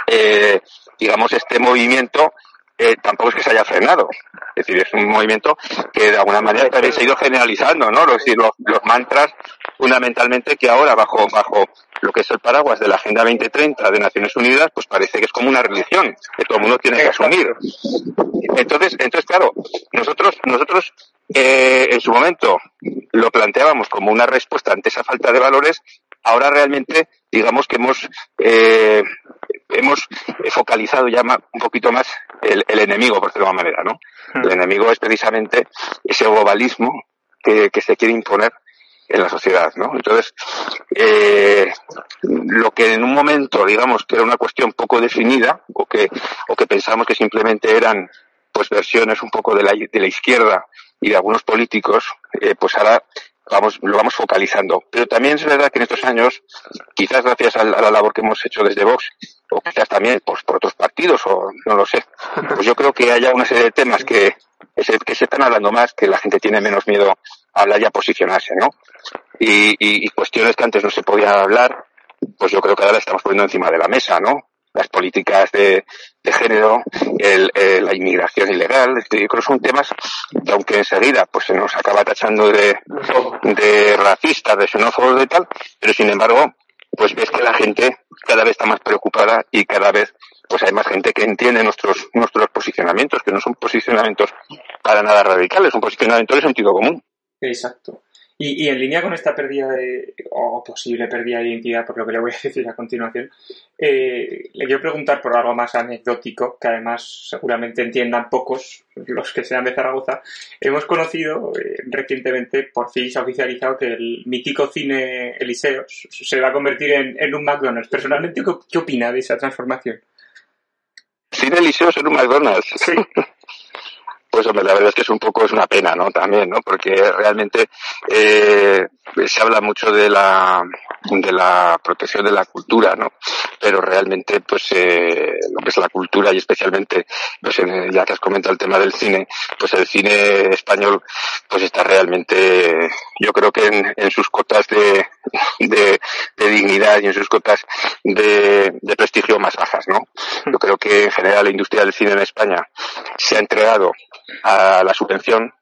eh, digamos, este movimiento eh, tampoco es que se haya frenado. Es decir, es un movimiento que de alguna manera también se ha ido generalizando, ¿no? Es decir, los, los mantras fundamentalmente que ahora bajo, bajo lo que es el paraguas de la Agenda 2030 de Naciones Unidas, pues parece que es como una religión, que todo el mundo tiene que asumir. Entonces, entonces claro, nosotros, nosotros eh, en su momento lo planteábamos como una respuesta ante esa falta de valores, ahora realmente digamos que hemos eh, hemos focalizado ya un poquito más el, enemigo, por decirlo de alguna manera, ¿no? Hmm. El enemigo es precisamente ese globalismo que, que se quiere imponer en la sociedad, ¿no? Entonces, eh, lo que en un momento, digamos, que era una cuestión poco definida, o que, o que pensamos que simplemente eran, pues, versiones un poco de la, de la izquierda y de algunos políticos, eh, pues ahora vamos, lo vamos focalizando. Pero también es verdad que en estos años, quizás gracias a la, labor que hemos hecho desde Vox, o quizás también pues, por otros partidos, o no lo sé, pues yo creo que haya una serie de temas que, que se están hablando más, que la gente tiene menos miedo a hablar y a posicionarse, ¿no? Y, y, cuestiones que antes no se podían hablar, pues yo creo que ahora las estamos poniendo encima de la mesa, ¿no? Las políticas de, género, el, la inmigración ilegal, yo creo que son temas que aunque enseguida pues se nos acaba tachando de, de racistas, de xenófobos de tal, pero sin embargo, pues ves que la gente cada vez está más preocupada y cada vez pues hay más gente que entiende nuestros, nuestros posicionamientos, que no son posicionamientos para nada radicales, son posicionamientos de sentido común. Exacto. Y, en línea con esta pérdida de, o posible pérdida de identidad, por lo que le voy a decir a continuación, eh, le quiero preguntar por algo más anecdótico, que además seguramente entiendan pocos los que sean de Zaragoza. Hemos conocido eh, recientemente, por fin se ha oficializado que el mítico cine Eliseos se va a convertir en, un McDonald's. Personalmente, ¿qué, opina de esa transformación? Cine Eliseos en un McDonald's. Sí. pues hombre, la verdad es que es un poco, es una pena, ¿no? También, ¿no? Porque realmente eh, se habla mucho de la, de la protección de la cultura, ¿no? Pero realmente, pues, eh, lo que es la cultura y especialmente, pues, ya que has comentado el tema del cine, pues el cine español, pues está realmente, yo creo que en, en sus cotas de, de, de, dignidad y en sus cotas de, de prestigio más bajas, ¿no? Yo creo que en general la industria del cine en España se ha entregado a la subvención,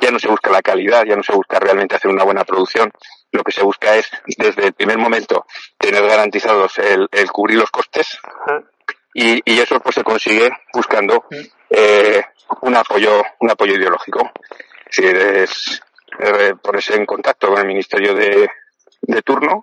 ya no se busca la calidad, ya no se busca realmente hacer una buena producción, lo que se busca es desde el primer momento tener garantizados el, el cubrir los costes. Y, y, eso pues se consigue buscando eh, un apoyo un apoyo ideológico. Si eres eh, ponerse en contacto con el ministerio de, de turno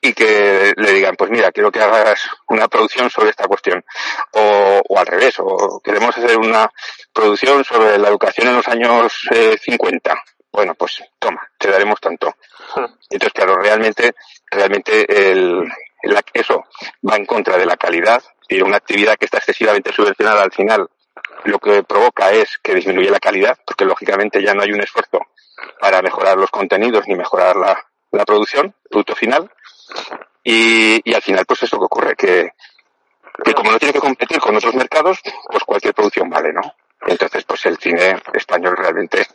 y que le digan, pues mira, quiero que hagas una producción sobre esta cuestión. O, o al revés, o queremos hacer una producción sobre la educación en los años eh, 50. Bueno, pues toma, te daremos tanto. Hmm. Entonces, claro, realmente, realmente el, el, eso va en contra de la calidad y una actividad que está excesivamente subvencionada al final lo que provoca es que disminuye la calidad, porque lógicamente ya no hay un esfuerzo para mejorar los contenidos ni mejorar la, la producción, producto final, y, y al final, pues eso que ocurre, que, que como no tiene que competir con otros mercados, pues cualquier producción vale, ¿no? Entonces, pues el cine español realmente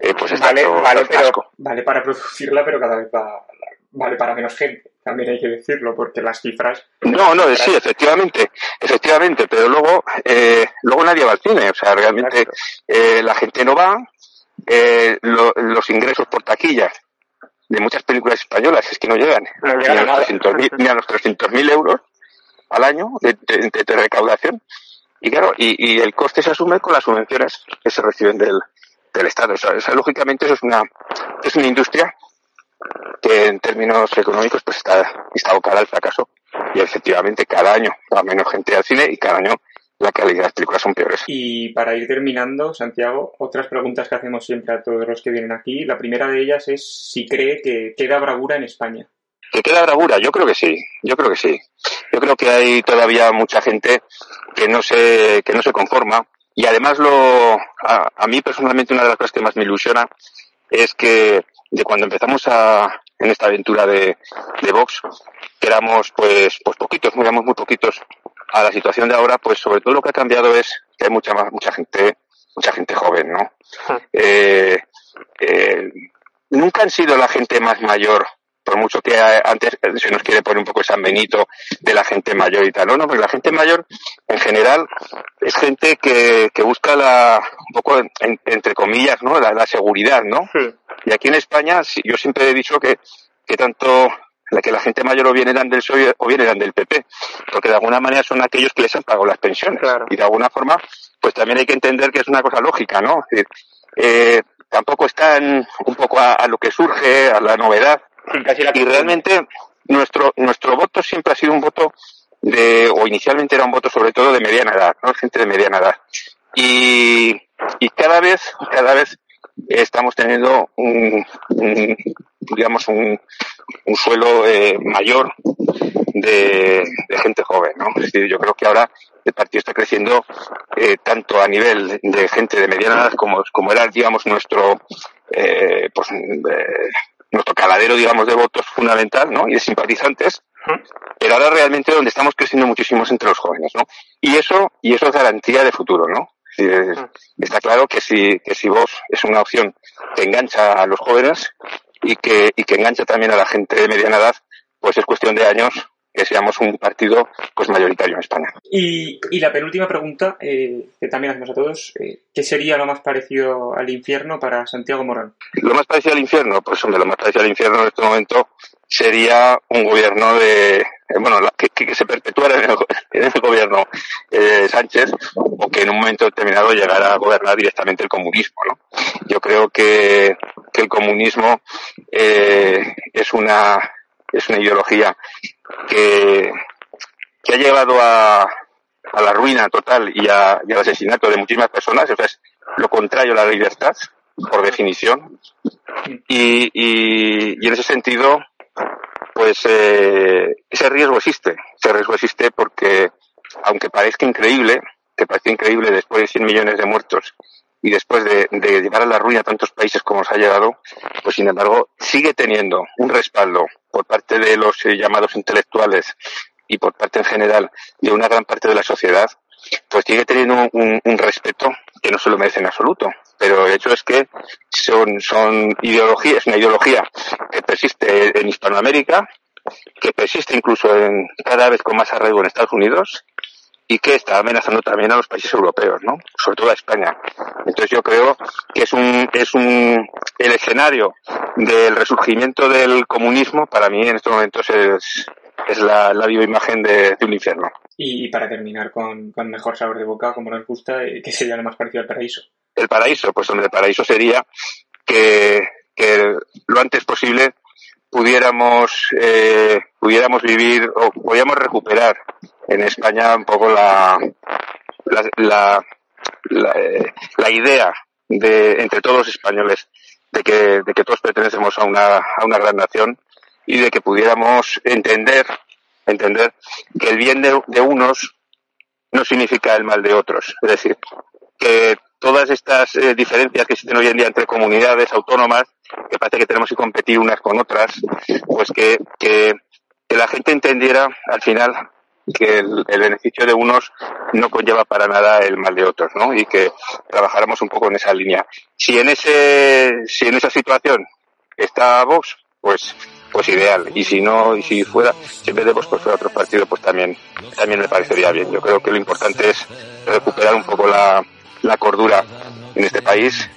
eh, pues está vale, vale, pero, vale para producirla, pero cada vez va, vale para menos gente. También hay que decirlo, porque las cifras. No, no, sí, efectivamente, efectivamente, pero luego, eh, luego nadie va al cine, o sea, realmente eh, la gente no va, eh, lo, los ingresos por taquillas de muchas películas españolas es que no llegan, ni, a los 300.000, ni a los 300.000 euros al año de, de, recaudación. Y claro, y, y, el coste se asume con las subvenciones que se reciben del, del Estado. O sea, lógicamente eso es una, es una industria que en términos económicos pues está, está abocada al fracaso. Y efectivamente cada año va menos gente al cine y cada año la calidad de las películas son peores. Y para ir terminando, Santiago, otras preguntas que hacemos siempre a todos los que vienen aquí. La primera de ellas es si cree que queda bravura en España. ¿Que queda bravura? Yo creo que sí, yo creo que sí. Yo creo que hay todavía mucha gente que no se, que no se conforma. Y además lo, a, a mí personalmente una de las cosas que más me ilusiona es que de cuando empezamos a, en esta aventura de, de Vox, que éramos pues, pues poquitos, éramos muy poquitos, a la situación de ahora, pues sobre todo lo que ha cambiado es que hay mucha más, mucha gente, mucha gente joven, ¿no? Eh, eh, nunca han sido la gente más mayor, por mucho que antes se nos quiere poner un poco ese Benito de la gente mayor y tal, no, no, pero la gente mayor en general es gente que, que busca la, un poco entre comillas, ¿no? La, la seguridad, ¿no? Y aquí en España, yo siempre he dicho que, que tanto la que la gente mayor o bien eran del PSOE o bien eran del PP, porque de alguna manera son aquellos que les han pagado las pensiones. Y de alguna forma, pues también hay que entender que es una cosa lógica, ¿no? Es decir, eh, tampoco adaptan un poco a, lo que surge, a la novedad. Y realmente nuestro, nuestro voto siempre ha sido un voto de, o inicialmente era un voto sobre todo de mediana edad, ¿no? Gente de mediana edad. Y, y cada vez, cada vez estamos teniendo un, digamos, un, un suelo eh, mayor de, de, gente joven, ¿no? Es decir, yo creo que ahora el partido está creciendo eh, tanto a nivel de gente de mediana edad como, como era, digamos, nuestro, eh, pues, eh, nuestro caladero, digamos, de votos fundamental, ¿no? Y de simpatizantes, pero ahora realmente donde estamos creciendo muchísimos entre los jóvenes, ¿no? Y eso, y eso es garantía de futuro, ¿no? Está claro que si, que si vos es una opción que engancha a los jóvenes y que, y que engancha también a la gente de mediana edad, pues es cuestión de años que seamos un partido pues mayoritario en España. Y, y la penúltima pregunta, eh, que también hacemos a todos, eh, ¿qué sería lo más parecido al infierno para Santiago Morán? Lo más parecido al infierno, pues hombre, lo más parecido al infierno en este momento sería un gobierno de, eh, bueno, que, que, se perpetuara en el, gobierno eh, Sánchez o que en un momento determinado llegara a gobernar directamente el comunismo, ¿no? Yo creo que, que el comunismo eh, es una es una ideología que, que ha llevado a, a la ruina total y, a, y, al asesinato de muchísimas personas, eso es lo contrario a la libertad, por definición. Y, y, y en ese sentido, pues eh, ese riesgo existe. Ese riesgo existe porque, aunque parezca increíble, que parece increíble después de 100 millones de muertos y después de, llevar a la ruina tantos países como se ha llegado, pues sin embargo sigue teniendo un respaldo por parte de los eh, llamados intelectuales y por parte en general de una gran parte de la sociedad, pues sigue teniendo un, respeto que no se lo merece en absoluto. Pero el hecho es que son, son ideologías, una ideología que persiste en Hispanoamérica, que persiste incluso en, cada vez con más arraigo en Estados Unidos y que está amenazando también a los países europeos, ¿no? Sobre todo a España. Entonces yo creo que es un, es un, el escenario del resurgimiento del comunismo para mí en estos momentos es, es la, la viva imagen de, un infierno. Y, para terminar con, con, mejor sabor de boca, como nos gusta, eh, ¿qué sería lo más parecido al paraíso? El paraíso, pues hombre, el paraíso sería que, que lo antes posible pudiéramos eh, pudiéramos vivir o pudiéramos recuperar en España un poco la la, la, la, eh, la idea de entre todos los españoles de que, de que todos pertenecemos a una, a una gran nación y de que pudiéramos entender, entender que el bien de, de unos no significa el mal de otros. Es decir, que todas estas eh, diferencias que existen hoy en día entre comunidades autónomas, que parece que tenemos que competir unas con otras, pues que, que, la gente entendiera al final que el, beneficio de unos no conlleva para nada el mal de otros, ¿no? Y que trabajáramos un poco en esa línea. Si en ese, si en esa situación está Vox, pues, pues ideal. Y si no, y si fuera, si en vez de Vox pues fuera otro partido, pues también, también me parecería bien. Yo creo que lo importante es recuperar un poco la, la cordura en este país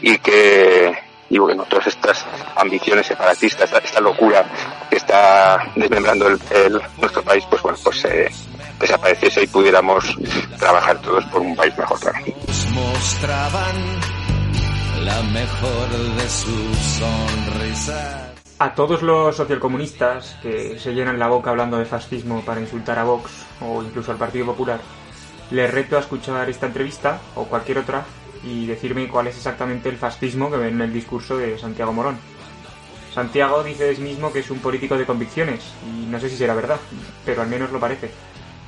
y que, y bueno, todas estas ambiciones separatistas, esta, esta locura que está desmembrando el, el, nuestro país, pues bueno, pues eh, desapareciese y pudiéramos trabajar todos por un país mejor. Claro. Mostraban la mejor de sus sonrisas. A todos los socialcomunistas que se llenan la boca hablando de fascismo para insultar a Vox o incluso al Partido Popular, les reto a escuchar esta entrevista o cualquier otra y decirme cuál es exactamente el fascismo que ven en el discurso de Santiago Morón. Santiago dice de sí mismo que es un político de convicciones, y no sé si será verdad, pero al menos lo parece,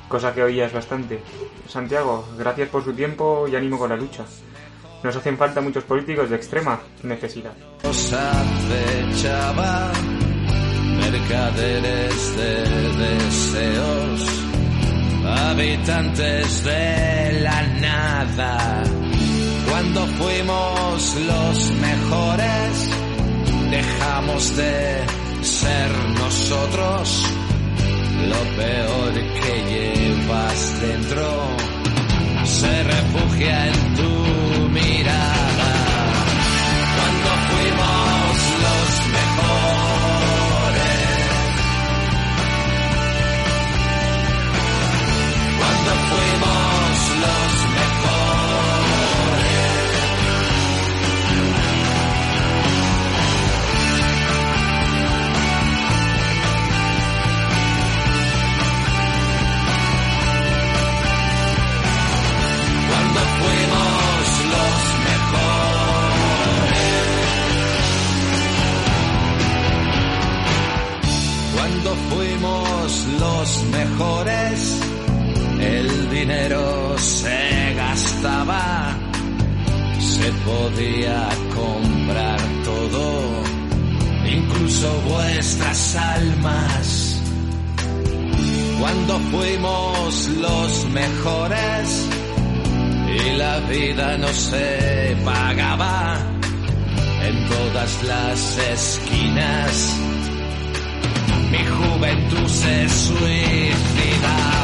cosa que oías bastante. Santiago, gracias por su tiempo y ánimo con la lucha. Nos hacen falta muchos políticos de extrema necesidad. Habitantes de la nada. Cuando fuimos los mejores, dejamos de ser nosotros. Lo peor que llevas dentro se refugia en tu mirada. mejores, el dinero se gastaba, se podía comprar todo, incluso vuestras almas. Cuando fuimos los mejores y la vida no se pagaba en todas las esquinas mi juventud se suicidaba.